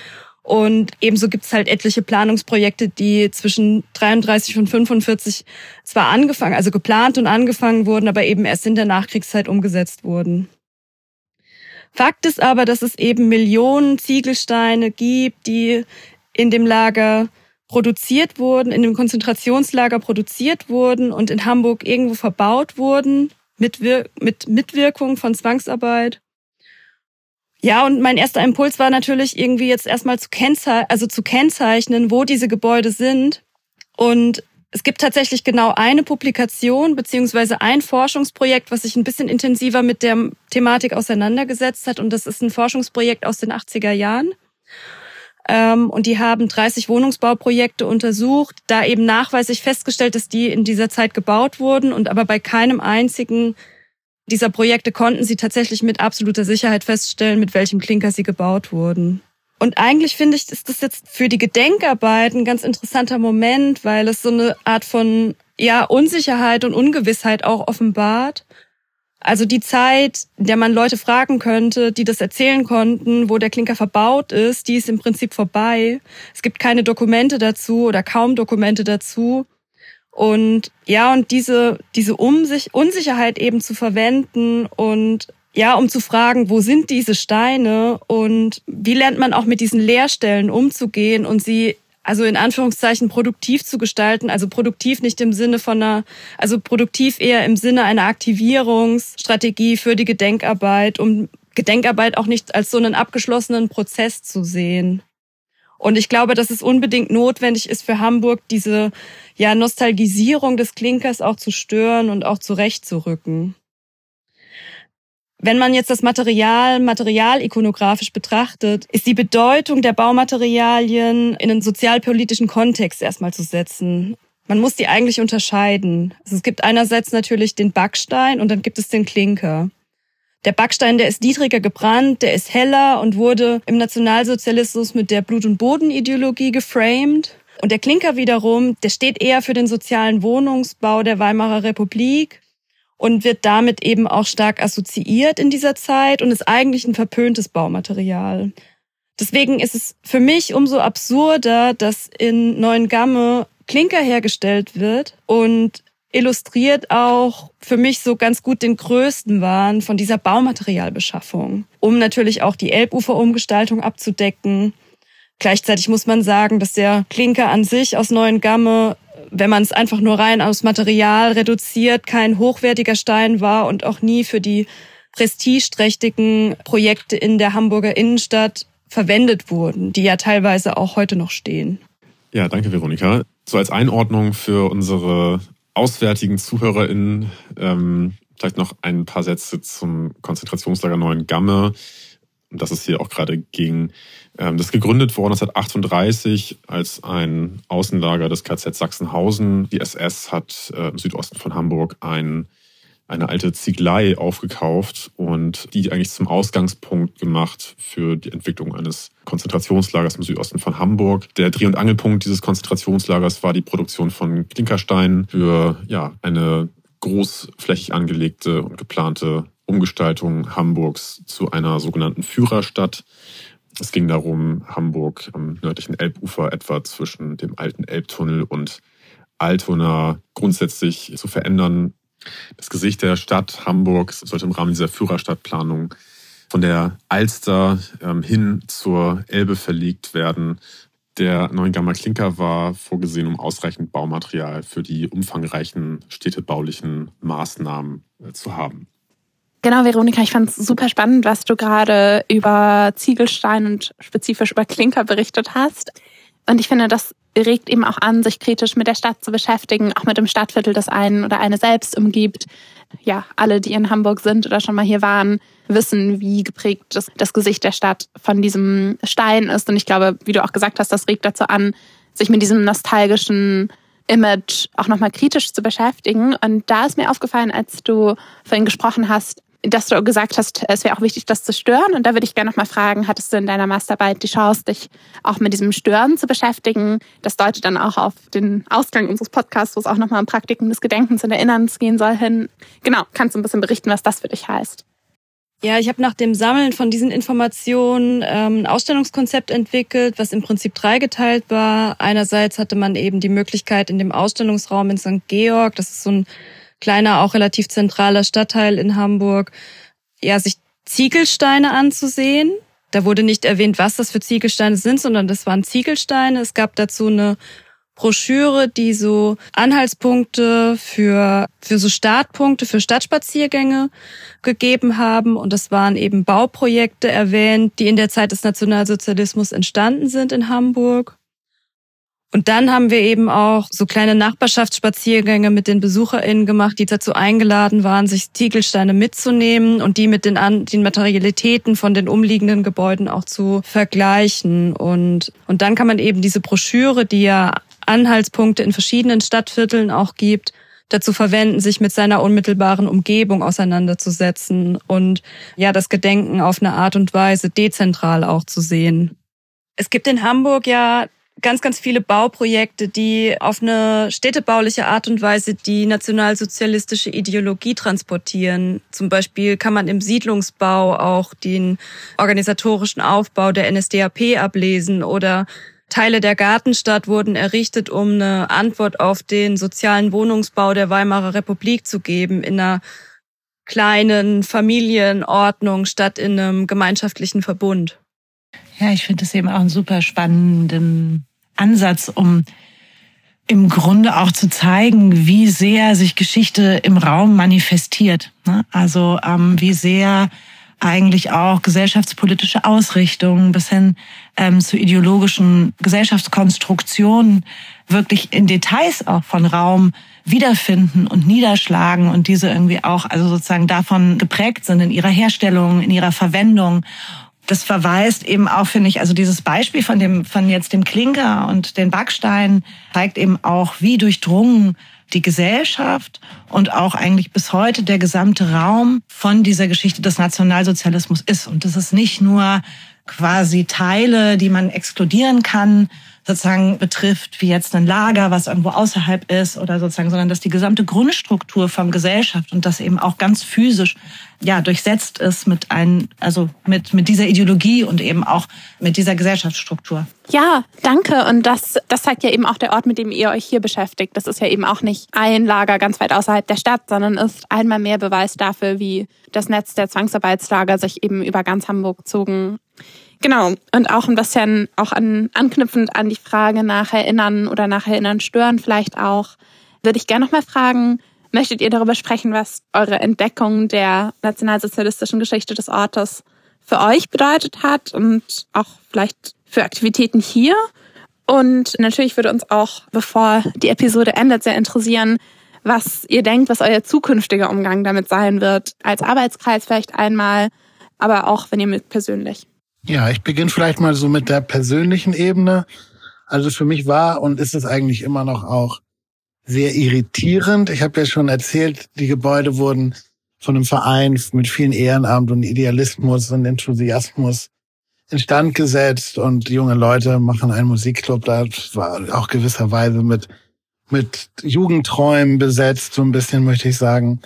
Und ebenso gibt es halt etliche Planungsprojekte, die zwischen 33 und 45 zwar angefangen, also geplant und angefangen wurden, aber eben erst in der Nachkriegszeit umgesetzt wurden. Fakt ist aber, dass es eben Millionen Ziegelsteine gibt, die in dem Lager produziert wurden, in dem Konzentrationslager produziert wurden und in Hamburg irgendwo verbaut wurden mit, Wir mit Mitwirkung von Zwangsarbeit. Ja, und mein erster Impuls war natürlich irgendwie jetzt erstmal zu, kennzeichnen, also zu kennzeichnen, wo diese Gebäude sind und es gibt tatsächlich genau eine Publikation beziehungsweise ein Forschungsprojekt, was sich ein bisschen intensiver mit der Thematik auseinandergesetzt hat. Und das ist ein Forschungsprojekt aus den 80er Jahren. Ähm, und die haben 30 Wohnungsbauprojekte untersucht, da eben nachweislich festgestellt, dass die in dieser Zeit gebaut wurden. Und aber bei keinem einzigen dieser Projekte konnten sie tatsächlich mit absoluter Sicherheit feststellen, mit welchem Klinker sie gebaut wurden. Und eigentlich finde ich, ist das jetzt für die Gedenkarbeit ein ganz interessanter Moment, weil es so eine Art von ja, Unsicherheit und Ungewissheit auch offenbart. Also die Zeit, in der man Leute fragen könnte, die das erzählen konnten, wo der Klinker verbaut ist, die ist im Prinzip vorbei. Es gibt keine Dokumente dazu oder kaum Dokumente dazu. Und ja, und diese, diese Unsicherheit eben zu verwenden und ja, um zu fragen, wo sind diese Steine und wie lernt man auch mit diesen Leerstellen umzugehen und sie also in Anführungszeichen produktiv zu gestalten, also produktiv nicht im Sinne von einer, also produktiv eher im Sinne einer Aktivierungsstrategie für die Gedenkarbeit, um Gedenkarbeit auch nicht als so einen abgeschlossenen Prozess zu sehen. Und ich glaube, dass es unbedingt notwendig ist für Hamburg, diese ja, Nostalgisierung des Klinkers auch zu stören und auch zurechtzurücken. Wenn man jetzt das Material materialikonografisch betrachtet, ist die Bedeutung der Baumaterialien in einen sozialpolitischen Kontext erstmal zu setzen. Man muss die eigentlich unterscheiden. Also es gibt einerseits natürlich den Backstein und dann gibt es den Klinker. Der Backstein, der ist niedriger gebrannt, der ist heller und wurde im Nationalsozialismus mit der Blut- und Bodenideologie geframed. Und der Klinker wiederum, der steht eher für den sozialen Wohnungsbau der Weimarer Republik und wird damit eben auch stark assoziiert in dieser Zeit und ist eigentlich ein verpöntes Baumaterial. Deswegen ist es für mich umso absurder, dass in Neuen Gamme Klinker hergestellt wird und illustriert auch für mich so ganz gut den größten Wahn von dieser Baumaterialbeschaffung, um natürlich auch die Elbuferumgestaltung abzudecken. Gleichzeitig muss man sagen, dass der Klinker an sich aus Neuen Gamme wenn man es einfach nur rein aus Material reduziert, kein hochwertiger Stein war und auch nie für die prestigeträchtigen Projekte in der Hamburger Innenstadt verwendet wurden, die ja teilweise auch heute noch stehen. Ja, danke, Veronika. So als Einordnung für unsere auswärtigen ZuhörerInnen ähm, vielleicht noch ein paar Sätze zum Konzentrationslager Neuen Gamme. um das es hier auch gerade ging. Ähm, das ist gegründet worden 1938 als ein Außenlager des KZ Sachsenhausen. Die SS hat äh, im Südosten von Hamburg ein, eine alte Ziegelei aufgekauft und die eigentlich zum Ausgangspunkt gemacht für die Entwicklung eines Konzentrationslagers im Südosten von Hamburg. Der Dreh- und Angelpunkt dieses Konzentrationslagers war die Produktion von Klinkersteinen für ja, eine großflächig angelegte und geplante Umgestaltung Hamburgs zu einer sogenannten Führerstadt. Es ging darum, Hamburg am nördlichen Elbufer etwa zwischen dem alten Elbtunnel und Altona grundsätzlich zu verändern. Das Gesicht der Stadt Hamburg sollte im Rahmen dieser Führerstadtplanung von der Alster ähm, hin zur Elbe verlegt werden. Der Neuengammer Klinker war vorgesehen, um ausreichend Baumaterial für die umfangreichen städtebaulichen Maßnahmen äh, zu haben. Genau, Veronika, ich fand es super spannend, was du gerade über Ziegelstein und spezifisch über Klinker berichtet hast. Und ich finde, das regt eben auch an, sich kritisch mit der Stadt zu beschäftigen, auch mit dem Stadtviertel, das einen oder eine selbst umgibt. Ja, alle, die in Hamburg sind oder schon mal hier waren, wissen, wie geprägt das, das Gesicht der Stadt von diesem Stein ist. Und ich glaube, wie du auch gesagt hast, das regt dazu an, sich mit diesem nostalgischen Image auch nochmal kritisch zu beschäftigen. Und da ist mir aufgefallen, als du vorhin gesprochen hast, dass du gesagt hast, es wäre auch wichtig, das zu stören. Und da würde ich gerne noch mal fragen, hattest du in deiner Masterarbeit die Chance, dich auch mit diesem Stören zu beschäftigen? Das deutet dann auch auf den Ausgang unseres Podcasts, wo es auch noch mal um Praktiken des Gedenkens und Erinnerns gehen soll, hin. Genau, kannst du ein bisschen berichten, was das für dich heißt? Ja, ich habe nach dem Sammeln von diesen Informationen ähm, ein Ausstellungskonzept entwickelt, was im Prinzip dreigeteilt war. Einerseits hatte man eben die Möglichkeit in dem Ausstellungsraum in St. Georg, das ist so ein kleiner, auch relativ zentraler Stadtteil in Hamburg, ja, sich Ziegelsteine anzusehen. Da wurde nicht erwähnt, was das für Ziegelsteine sind, sondern das waren Ziegelsteine. Es gab dazu eine Broschüre, die so Anhaltspunkte für, für so Startpunkte für Stadtspaziergänge gegeben haben. Und das waren eben Bauprojekte erwähnt, die in der Zeit des Nationalsozialismus entstanden sind in Hamburg. Und dann haben wir eben auch so kleine Nachbarschaftsspaziergänge mit den BesucherInnen gemacht, die dazu eingeladen waren, sich Ziegelsteine mitzunehmen und die mit den, An den Materialitäten von den umliegenden Gebäuden auch zu vergleichen. Und, und dann kann man eben diese Broschüre, die ja Anhaltspunkte in verschiedenen Stadtvierteln auch gibt, dazu verwenden, sich mit seiner unmittelbaren Umgebung auseinanderzusetzen und ja, das Gedenken auf eine Art und Weise dezentral auch zu sehen. Es gibt in Hamburg ja ganz, ganz viele Bauprojekte, die auf eine städtebauliche Art und Weise die nationalsozialistische Ideologie transportieren. Zum Beispiel kann man im Siedlungsbau auch den organisatorischen Aufbau der NSDAP ablesen oder Teile der Gartenstadt wurden errichtet, um eine Antwort auf den sozialen Wohnungsbau der Weimarer Republik zu geben in einer kleinen Familienordnung statt in einem gemeinschaftlichen Verbund. Ja, ich finde es eben auch einen super spannenden Ansatz, um im Grunde auch zu zeigen, wie sehr sich Geschichte im Raum manifestiert. Ne? Also ähm, wie sehr eigentlich auch gesellschaftspolitische Ausrichtungen bis hin ähm, zu ideologischen Gesellschaftskonstruktionen wirklich in Details auch von Raum wiederfinden und niederschlagen und diese irgendwie auch also sozusagen davon geprägt sind in ihrer Herstellung, in ihrer Verwendung das verweist eben auch, finde ich, also dieses Beispiel von dem, von jetzt dem Klinker und den Backsteinen zeigt eben auch, wie durchdrungen die Gesellschaft und auch eigentlich bis heute der gesamte Raum von dieser Geschichte des Nationalsozialismus ist. Und das ist nicht nur quasi Teile, die man exkludieren kann, sozusagen betrifft, wie jetzt ein Lager, was irgendwo außerhalb ist oder sozusagen, sondern dass die gesamte Grundstruktur von Gesellschaft und das eben auch ganz physisch ja durchsetzt ist mit ein, also mit mit dieser Ideologie und eben auch mit dieser Gesellschaftsstruktur. Ja, danke. Und das, das zeigt ja eben auch der Ort, mit dem ihr euch hier beschäftigt. Das ist ja eben auch nicht ein Lager ganz weit außerhalb der Stadt, sondern ist einmal mehr Beweis dafür, wie das Netz der Zwangsarbeitslager sich eben über ganz Hamburg zogen Genau. Und auch ein bisschen auch an, anknüpfend an die Frage nach Erinnern oder nach Erinnern stören vielleicht auch, würde ich gerne nochmal fragen, möchtet ihr darüber sprechen, was eure Entdeckung der nationalsozialistischen Geschichte des Ortes für euch bedeutet hat und auch vielleicht für Aktivitäten hier? Und natürlich würde uns auch, bevor die Episode endet, sehr interessieren, was ihr denkt, was euer zukünftiger Umgang damit sein wird. Als Arbeitskreis vielleicht einmal aber auch, wenn ihr mögt, persönlich. Ja, ich beginne vielleicht mal so mit der persönlichen Ebene. Also für mich war und ist es eigentlich immer noch auch sehr irritierend. Ich habe ja schon erzählt, die Gebäude wurden von einem Verein mit vielen Ehrenamt und Idealismus und Enthusiasmus instand gesetzt und junge Leute machen einen Musikclub. Da war auch gewisserweise mit, mit Jugendträumen besetzt, so ein bisschen möchte ich sagen.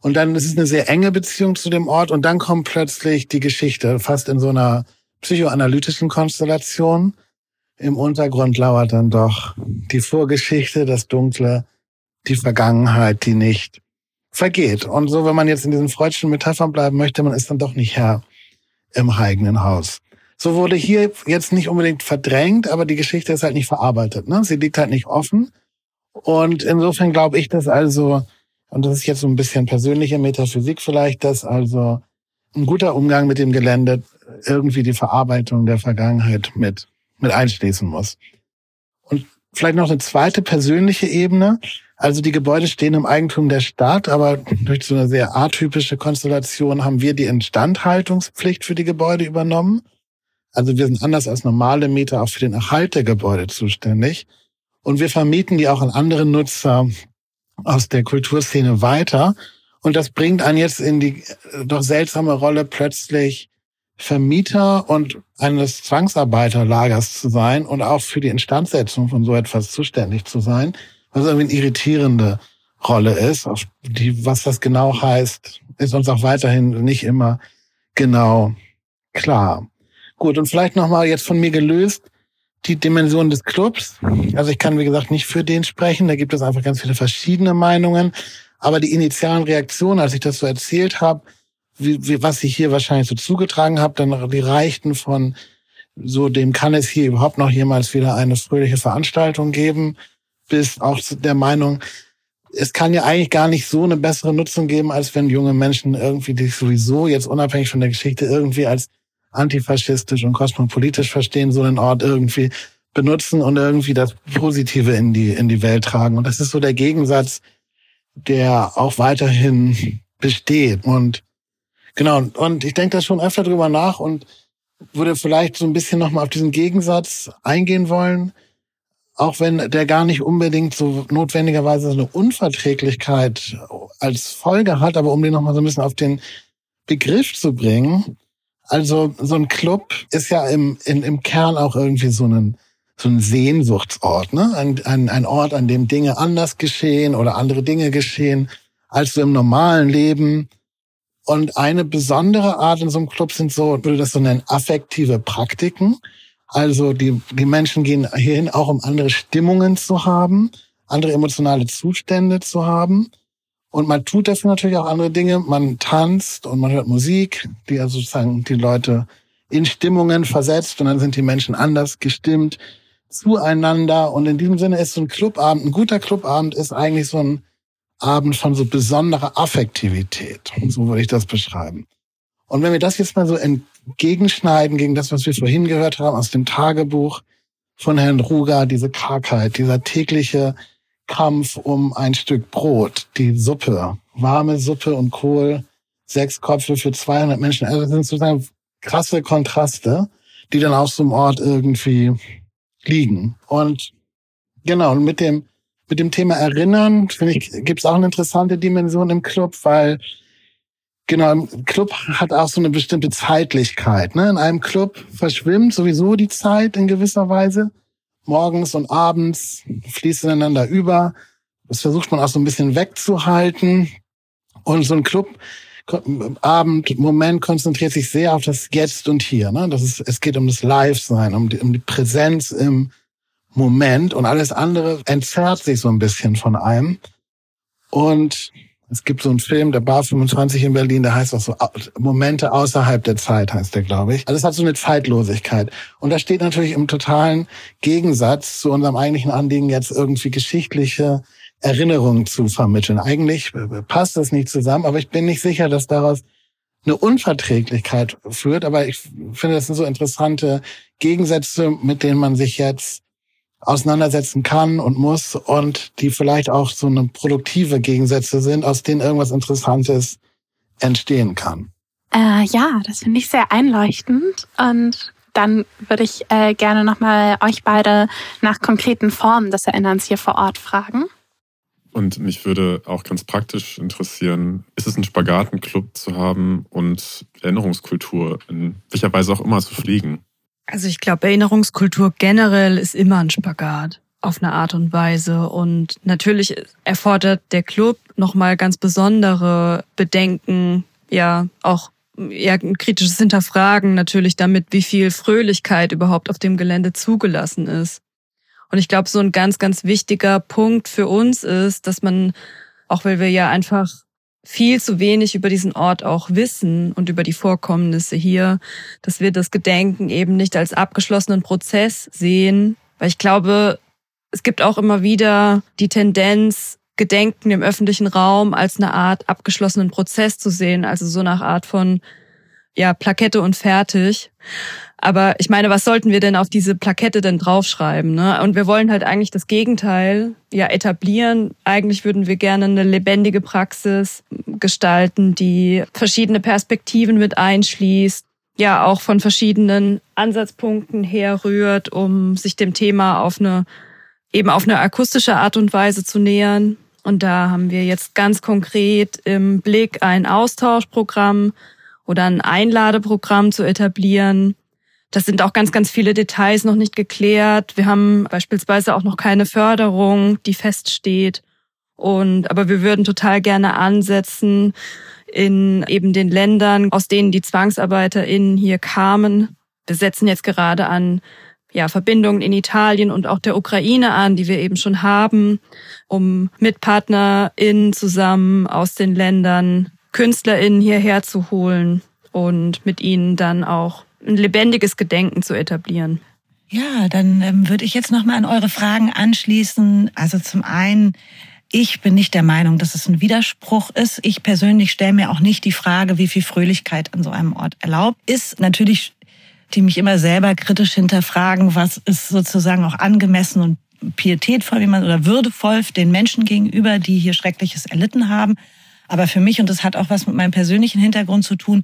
Und dann ist es eine sehr enge Beziehung zu dem Ort und dann kommt plötzlich die Geschichte, fast in so einer psychoanalytischen Konstellation. Im Untergrund lauert dann doch die Vorgeschichte, das Dunkle, die Vergangenheit, die nicht vergeht. Und so, wenn man jetzt in diesen freudschen Metaphern bleiben möchte, man ist dann doch nicht Herr im eigenen Haus. So wurde hier jetzt nicht unbedingt verdrängt, aber die Geschichte ist halt nicht verarbeitet. Ne? Sie liegt halt nicht offen. Und insofern glaube ich, dass also, und das ist jetzt so ein bisschen persönliche Metaphysik vielleicht, dass also ein guter Umgang mit dem Gelände irgendwie die Verarbeitung der Vergangenheit mit, mit einschließen muss. Und vielleicht noch eine zweite persönliche Ebene. Also die Gebäude stehen im Eigentum der Stadt, aber durch so eine sehr atypische Konstellation haben wir die Instandhaltungspflicht für die Gebäude übernommen. Also wir sind anders als normale Mieter auch für den Erhalt der Gebäude zuständig. Und wir vermieten die auch an andere Nutzer aus der Kulturszene weiter. Und das bringt einen jetzt in die äh, doch seltsame Rolle, plötzlich Vermieter und eines Zwangsarbeiterlagers zu sein und auch für die Instandsetzung von so etwas zuständig zu sein, was irgendwie eine irritierende Rolle ist. Die, was das genau heißt, ist uns auch weiterhin nicht immer genau klar. Gut, und vielleicht nochmal jetzt von mir gelöst die Dimension des Clubs. Also ich kann, wie gesagt, nicht für den sprechen. Da gibt es einfach ganz viele verschiedene Meinungen. Aber die initialen Reaktionen, als ich das so erzählt habe, wie, wie, was ich hier wahrscheinlich so zugetragen habe, dann die reichten von so dem kann es hier überhaupt noch jemals wieder eine fröhliche Veranstaltung geben, bis auch zu der Meinung, es kann ja eigentlich gar nicht so eine bessere Nutzung geben, als wenn junge Menschen irgendwie die sowieso jetzt unabhängig von der Geschichte irgendwie als antifaschistisch und kosmopolitisch verstehen, so einen Ort irgendwie benutzen und irgendwie das Positive in die, in die Welt tragen. Und das ist so der Gegensatz, der auch weiterhin besteht. Und genau, und ich denke da schon öfter drüber nach und würde vielleicht so ein bisschen nochmal auf diesen Gegensatz eingehen wollen, auch wenn der gar nicht unbedingt so notwendigerweise eine Unverträglichkeit als Folge hat, aber um den nochmal so ein bisschen auf den Begriff zu bringen, also so ein Club ist ja im, in, im Kern auch irgendwie so ein, so ein Sehnsuchtsort, ne? Ein, ein, ein Ort, an dem Dinge anders geschehen oder andere Dinge geschehen als so im normalen Leben. Und eine besondere Art in so einem Club sind so, würde das so nennen, affektive Praktiken. Also die, die Menschen gehen hierhin auch, um andere Stimmungen zu haben, andere emotionale Zustände zu haben. Und man tut dafür natürlich auch andere Dinge. Man tanzt und man hört Musik, die also sozusagen die Leute in Stimmungen versetzt und dann sind die Menschen anders gestimmt zueinander. Und in diesem Sinne ist so ein Clubabend, ein guter Clubabend ist eigentlich so ein Abend von so besonderer Affektivität. So würde ich das beschreiben. Und wenn wir das jetzt mal so entgegenschneiden gegen das, was wir vorhin gehört haben aus dem Tagebuch von Herrn Ruger, diese Kargheit, dieser tägliche Kampf um ein Stück Brot, die Suppe, warme Suppe und Kohl, sechs Köpfe für 200 Menschen. Also das sind sozusagen krasse Kontraste, die dann auf so einem Ort irgendwie liegen. Und genau, und mit dem, mit dem Thema Erinnern, finde ich, gibt es auch eine interessante Dimension im Club, weil genau, im Club hat auch so eine bestimmte Zeitlichkeit. Ne? In einem Club verschwimmt sowieso die Zeit in gewisser Weise morgens und abends, fließt ineinander über. Das versucht man auch so ein bisschen wegzuhalten. Und so ein Club, Abend, Moment konzentriert sich sehr auf das Jetzt und Hier. Ne? Das ist, es geht um das Live-Sein, um die, um die Präsenz im Moment und alles andere entzerrt sich so ein bisschen von einem. Und es gibt so einen Film, der Bar 25 in Berlin, der heißt auch so Momente außerhalb der Zeit, heißt der, glaube ich. Also es hat so eine Zeitlosigkeit. Und das steht natürlich im totalen Gegensatz zu unserem eigentlichen Anliegen, jetzt irgendwie geschichtliche Erinnerungen zu vermitteln. Eigentlich passt das nicht zusammen, aber ich bin nicht sicher, dass daraus eine Unverträglichkeit führt. Aber ich finde, das sind so interessante Gegensätze, mit denen man sich jetzt auseinandersetzen kann und muss und die vielleicht auch so eine produktive Gegensätze sind, aus denen irgendwas Interessantes entstehen kann. Äh, ja, das finde ich sehr einleuchtend. Und dann würde ich äh, gerne nochmal euch beide nach konkreten Formen des Erinnerns hier vor Ort fragen. Und mich würde auch ganz praktisch interessieren, ist es ein Spagatenclub zu haben und Erinnerungskultur in welcher Weise auch immer zu pflegen? Also ich glaube, Erinnerungskultur generell ist immer ein Spagat auf eine Art und Weise. Und natürlich erfordert der Club nochmal ganz besondere Bedenken, ja, auch ja, ein kritisches Hinterfragen natürlich damit, wie viel Fröhlichkeit überhaupt auf dem Gelände zugelassen ist. Und ich glaube, so ein ganz, ganz wichtiger Punkt für uns ist, dass man, auch weil wir ja einfach viel zu wenig über diesen Ort auch wissen und über die Vorkommnisse hier, dass wir das Gedenken eben nicht als abgeschlossenen Prozess sehen, weil ich glaube, es gibt auch immer wieder die Tendenz, Gedenken im öffentlichen Raum als eine Art abgeschlossenen Prozess zu sehen, also so eine Art von ja, Plakette und fertig. Aber ich meine, was sollten wir denn auf diese Plakette denn draufschreiben? Ne? Und wir wollen halt eigentlich das Gegenteil ja etablieren. Eigentlich würden wir gerne eine lebendige Praxis gestalten, die verschiedene Perspektiven mit einschließt, ja auch von verschiedenen Ansatzpunkten herrührt, um sich dem Thema auf eine eben auf eine akustische Art und Weise zu nähern. Und da haben wir jetzt ganz konkret im Blick ein Austauschprogramm oder ein Einladeprogramm zu etablieren. Das sind auch ganz, ganz viele Details noch nicht geklärt. Wir haben beispielsweise auch noch keine Förderung, die feststeht. Und, aber wir würden total gerne ansetzen in eben den Ländern, aus denen die ZwangsarbeiterInnen hier kamen. Wir setzen jetzt gerade an ja, Verbindungen in Italien und auch der Ukraine an, die wir eben schon haben, um mit PartnerInnen zusammen aus den Ländern KünstlerInnen hierher zu holen und mit ihnen dann auch ein lebendiges Gedenken zu etablieren. Ja, dann ähm, würde ich jetzt nochmal an eure Fragen anschließen. Also zum einen, ich bin nicht der Meinung, dass es ein Widerspruch ist. Ich persönlich stelle mir auch nicht die Frage, wie viel Fröhlichkeit an so einem Ort erlaubt ist. Natürlich die mich immer selber kritisch hinterfragen, was ist sozusagen auch angemessen und pietätvoll, wie man oder würdevoll den Menschen gegenüber, die hier Schreckliches erlitten haben. Aber für mich, und das hat auch was mit meinem persönlichen Hintergrund zu tun,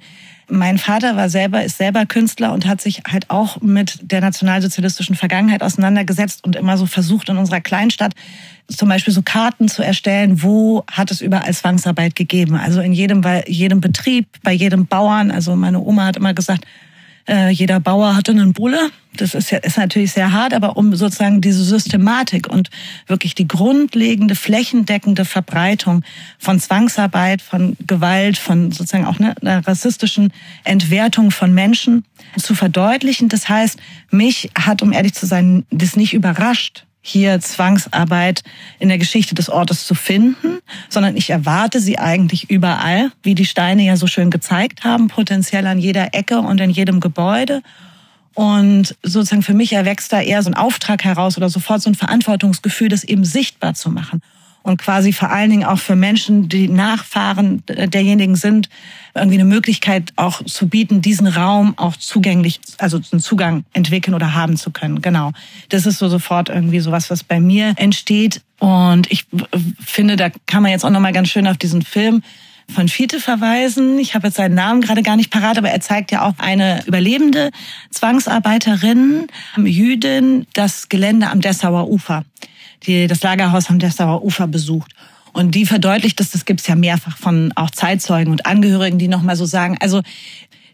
mein Vater war selber, ist selber Künstler und hat sich halt auch mit der nationalsozialistischen Vergangenheit auseinandergesetzt und immer so versucht, in unserer Kleinstadt zum Beispiel so Karten zu erstellen, wo hat es überall Zwangsarbeit gegeben. Also in jedem, jedem Betrieb, bei jedem Bauern. Also meine Oma hat immer gesagt, äh, jeder Bauer hatte einen Bulle. Das ist, ja, ist natürlich sehr hart, aber um sozusagen diese Systematik und wirklich die grundlegende, flächendeckende Verbreitung von Zwangsarbeit, von Gewalt, von sozusagen auch ne, einer rassistischen Entwertung von Menschen zu verdeutlichen. Das heißt, mich hat, um ehrlich zu sein, das nicht überrascht, hier Zwangsarbeit in der Geschichte des Ortes zu finden, sondern ich erwarte sie eigentlich überall, wie die Steine ja so schön gezeigt haben, potenziell an jeder Ecke und in jedem Gebäude. Und sozusagen für mich erwächst da eher so ein Auftrag heraus oder sofort so ein Verantwortungsgefühl, das eben sichtbar zu machen und quasi vor allen Dingen auch für Menschen, die Nachfahren derjenigen sind, irgendwie eine Möglichkeit auch zu bieten, diesen Raum auch zugänglich, also einen Zugang entwickeln oder haben zu können. Genau. Das ist so sofort irgendwie sowas, was bei mir entsteht. Und ich finde, da kann man jetzt auch nochmal ganz schön auf diesen Film von Fiete verweisen. Ich habe jetzt seinen Namen gerade gar nicht parat, aber er zeigt ja auch eine überlebende Zwangsarbeiterin, Jüdin, das Gelände am Dessauer Ufer die das Lagerhaus am Dessauer Ufer besucht. Und die verdeutlicht das, das gibt's ja mehrfach von auch Zeitzeugen und Angehörigen, die nochmal so sagen, also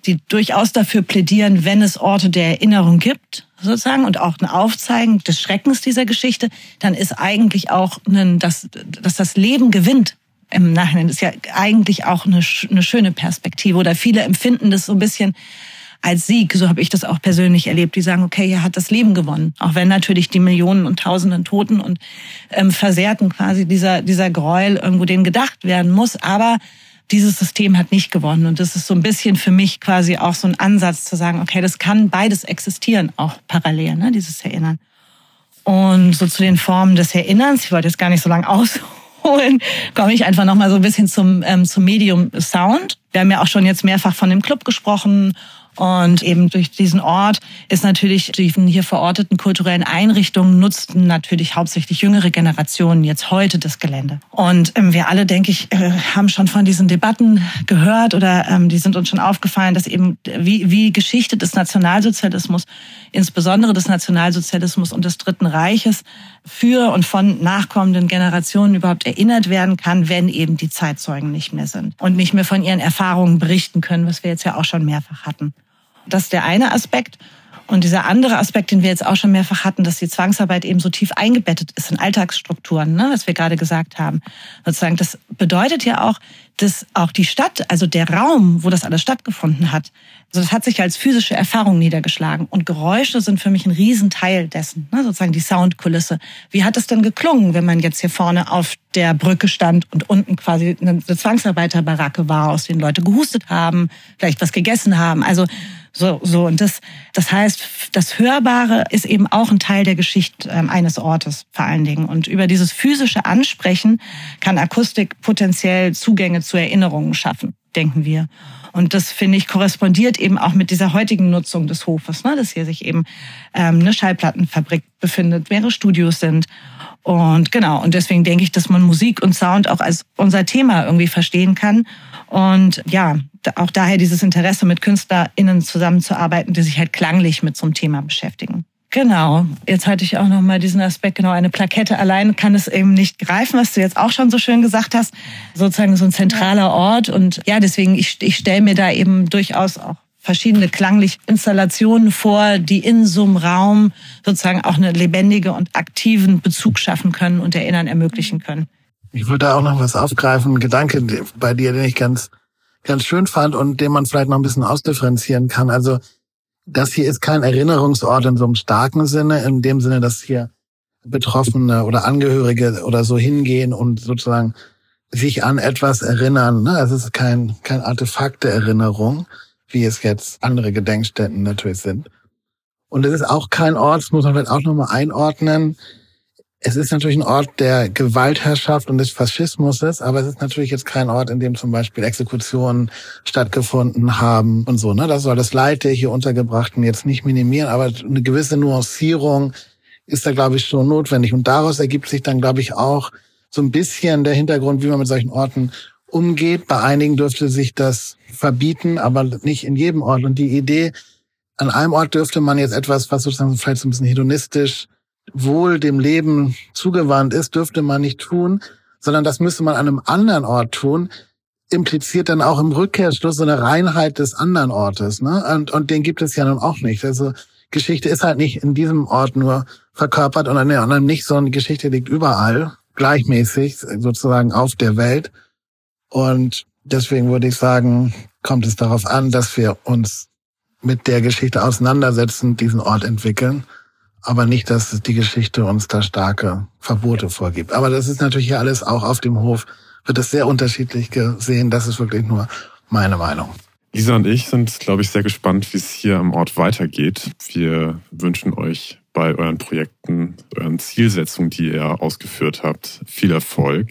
die durchaus dafür plädieren, wenn es Orte der Erinnerung gibt, sozusagen, und auch ein Aufzeigen des Schreckens dieser Geschichte, dann ist eigentlich auch, ein, dass, dass das Leben gewinnt im Nachhinein. Das ist ja eigentlich auch eine, eine schöne Perspektive. Oder viele empfinden das so ein bisschen als Sieg. So habe ich das auch persönlich erlebt. Die sagen, okay, er hat das Leben gewonnen. Auch wenn natürlich die Millionen und Tausenden Toten und ähm, Versehrten quasi dieser, dieser Gräuel irgendwo denen gedacht werden muss. Aber dieses System hat nicht gewonnen. Und das ist so ein bisschen für mich quasi auch so ein Ansatz zu sagen, okay, das kann beides existieren, auch parallel, ne, dieses Erinnern. Und so zu den Formen des Erinnerns, ich wollte jetzt gar nicht so lange ausholen, komme ich einfach nochmal so ein bisschen zum, ähm, zum Medium Sound. Wir haben ja auch schon jetzt mehrfach von dem Club gesprochen Und eben durch diesen Ort ist natürlich die hier verorteten kulturellen Einrichtungen nutzten natürlich hauptsächlich jüngere Generationen jetzt heute das Gelände. Und ähm, wir alle, denke ich, äh, haben schon von diesen Debatten gehört oder ähm, die sind uns schon aufgefallen, dass eben wie, wie Geschichte des Nationalsozialismus, insbesondere des Nationalsozialismus und des Dritten Reiches, für und von nachkommenden Generationen überhaupt erinnert werden kann, wenn eben die Zeitzeugen nicht mehr sind und nicht mehr von ihren Erfahrungen berichten können, was wir jetzt ja auch schon mehrfach hatten. Das ist der eine Aspekt. Und dieser andere Aspekt, den wir jetzt auch schon mehrfach hatten, dass die Zwangsarbeit eben so tief eingebettet ist in Alltagsstrukturen, ne, was wir gerade gesagt haben. Sozusagen, das bedeutet ja auch, dass auch die Stadt, also der Raum, wo das alles stattgefunden hat, also das hat sich als physische Erfahrung niedergeschlagen. Und Geräusche sind für mich ein Riesenteil dessen, ne, sozusagen die Soundkulisse. Wie hat es denn geklungen, wenn man jetzt hier vorne auf der Brücke stand und unten quasi eine Zwangsarbeiterbaracke war, aus denen Leute gehustet haben, vielleicht was gegessen haben. Also so, so. Und das, das heißt, das Hörbare ist eben auch ein Teil der Geschichte ähm, eines Ortes vor allen Dingen. Und über dieses physische Ansprechen kann Akustik potenziell Zugänge zu Erinnerungen schaffen, denken wir. Und das, finde ich, korrespondiert eben auch mit dieser heutigen Nutzung des Hofes, ne? dass hier sich eben ähm, eine Schallplattenfabrik befindet, mehrere Studios sind. Und genau, und deswegen denke ich, dass man Musik und Sound auch als unser Thema irgendwie verstehen kann. Und ja, auch daher dieses Interesse, mit KünstlerInnen zusammenzuarbeiten, die sich halt klanglich mit so einem Thema beschäftigen. Genau. Jetzt hatte ich auch noch mal diesen Aspekt, genau, eine Plakette allein kann es eben nicht greifen, was du jetzt auch schon so schön gesagt hast. Sozusagen so ein zentraler Ort. Und ja, deswegen, ich, ich stelle mir da eben durchaus auch verschiedene klangliche Installationen vor, die in so einem Raum sozusagen auch eine lebendige und aktiven Bezug schaffen können und Erinnern ermöglichen können. Ich würde da auch noch was aufgreifen, ein Gedanke bei dir, den ich ganz, ganz schön fand und den man vielleicht noch ein bisschen ausdifferenzieren kann. Also, das hier ist kein Erinnerungsort in so einem starken Sinne, in dem Sinne, dass hier Betroffene oder Angehörige oder so hingehen und sozusagen sich an etwas erinnern. Ne? Es ist kein, kein Artefakt der Erinnerung, wie es jetzt andere Gedenkstätten natürlich sind. Und es ist auch kein Ort, das muss man vielleicht auch nochmal einordnen, es ist natürlich ein Ort der Gewaltherrschaft und des Faschismus, aber es ist natürlich jetzt kein Ort, in dem zum Beispiel Exekutionen stattgefunden haben und so. Ne? Das soll das Leid der hier Untergebrachten jetzt nicht minimieren, aber eine gewisse Nuancierung ist da, glaube ich, schon notwendig. Und daraus ergibt sich dann, glaube ich, auch so ein bisschen der Hintergrund, wie man mit solchen Orten umgeht. Bei einigen dürfte sich das verbieten, aber nicht in jedem Ort. Und die Idee, an einem Ort dürfte man jetzt etwas, was sozusagen vielleicht so ein bisschen hedonistisch wohl dem Leben zugewandt ist, dürfte man nicht tun, sondern das müsste man an einem anderen Ort tun, impliziert dann auch im Rückkehrschluss so eine Reinheit des anderen Ortes. Ne? Und, und den gibt es ja nun auch nicht. Also Geschichte ist halt nicht in diesem Ort nur verkörpert und an der anderen nicht, sondern Geschichte liegt überall, gleichmäßig sozusagen auf der Welt. Und deswegen würde ich sagen, kommt es darauf an, dass wir uns mit der Geschichte auseinandersetzen, diesen Ort entwickeln aber nicht, dass die Geschichte uns da starke Verbote vorgibt. Aber das ist natürlich hier alles auch auf dem Hof, wird es sehr unterschiedlich gesehen. Das ist wirklich nur meine Meinung. Lisa und ich sind, glaube ich, sehr gespannt, wie es hier am Ort weitergeht. Wir wünschen euch bei euren Projekten, euren Zielsetzungen, die ihr ausgeführt habt, viel Erfolg.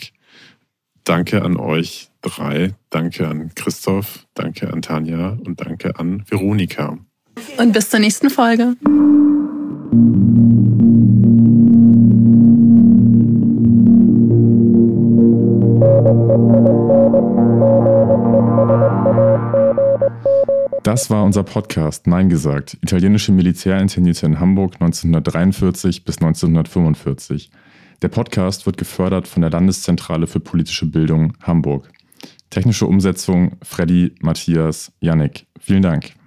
Danke an euch drei. Danke an Christoph, danke an Tanja und danke an Veronika. Und bis zur nächsten Folge. Das war unser Podcast Nein gesagt, italienische Militärinternierte in Hamburg 1943 bis 1945. Der Podcast wird gefördert von der Landeszentrale für politische Bildung Hamburg. Technische Umsetzung Freddy, Matthias, Yannick. Vielen Dank.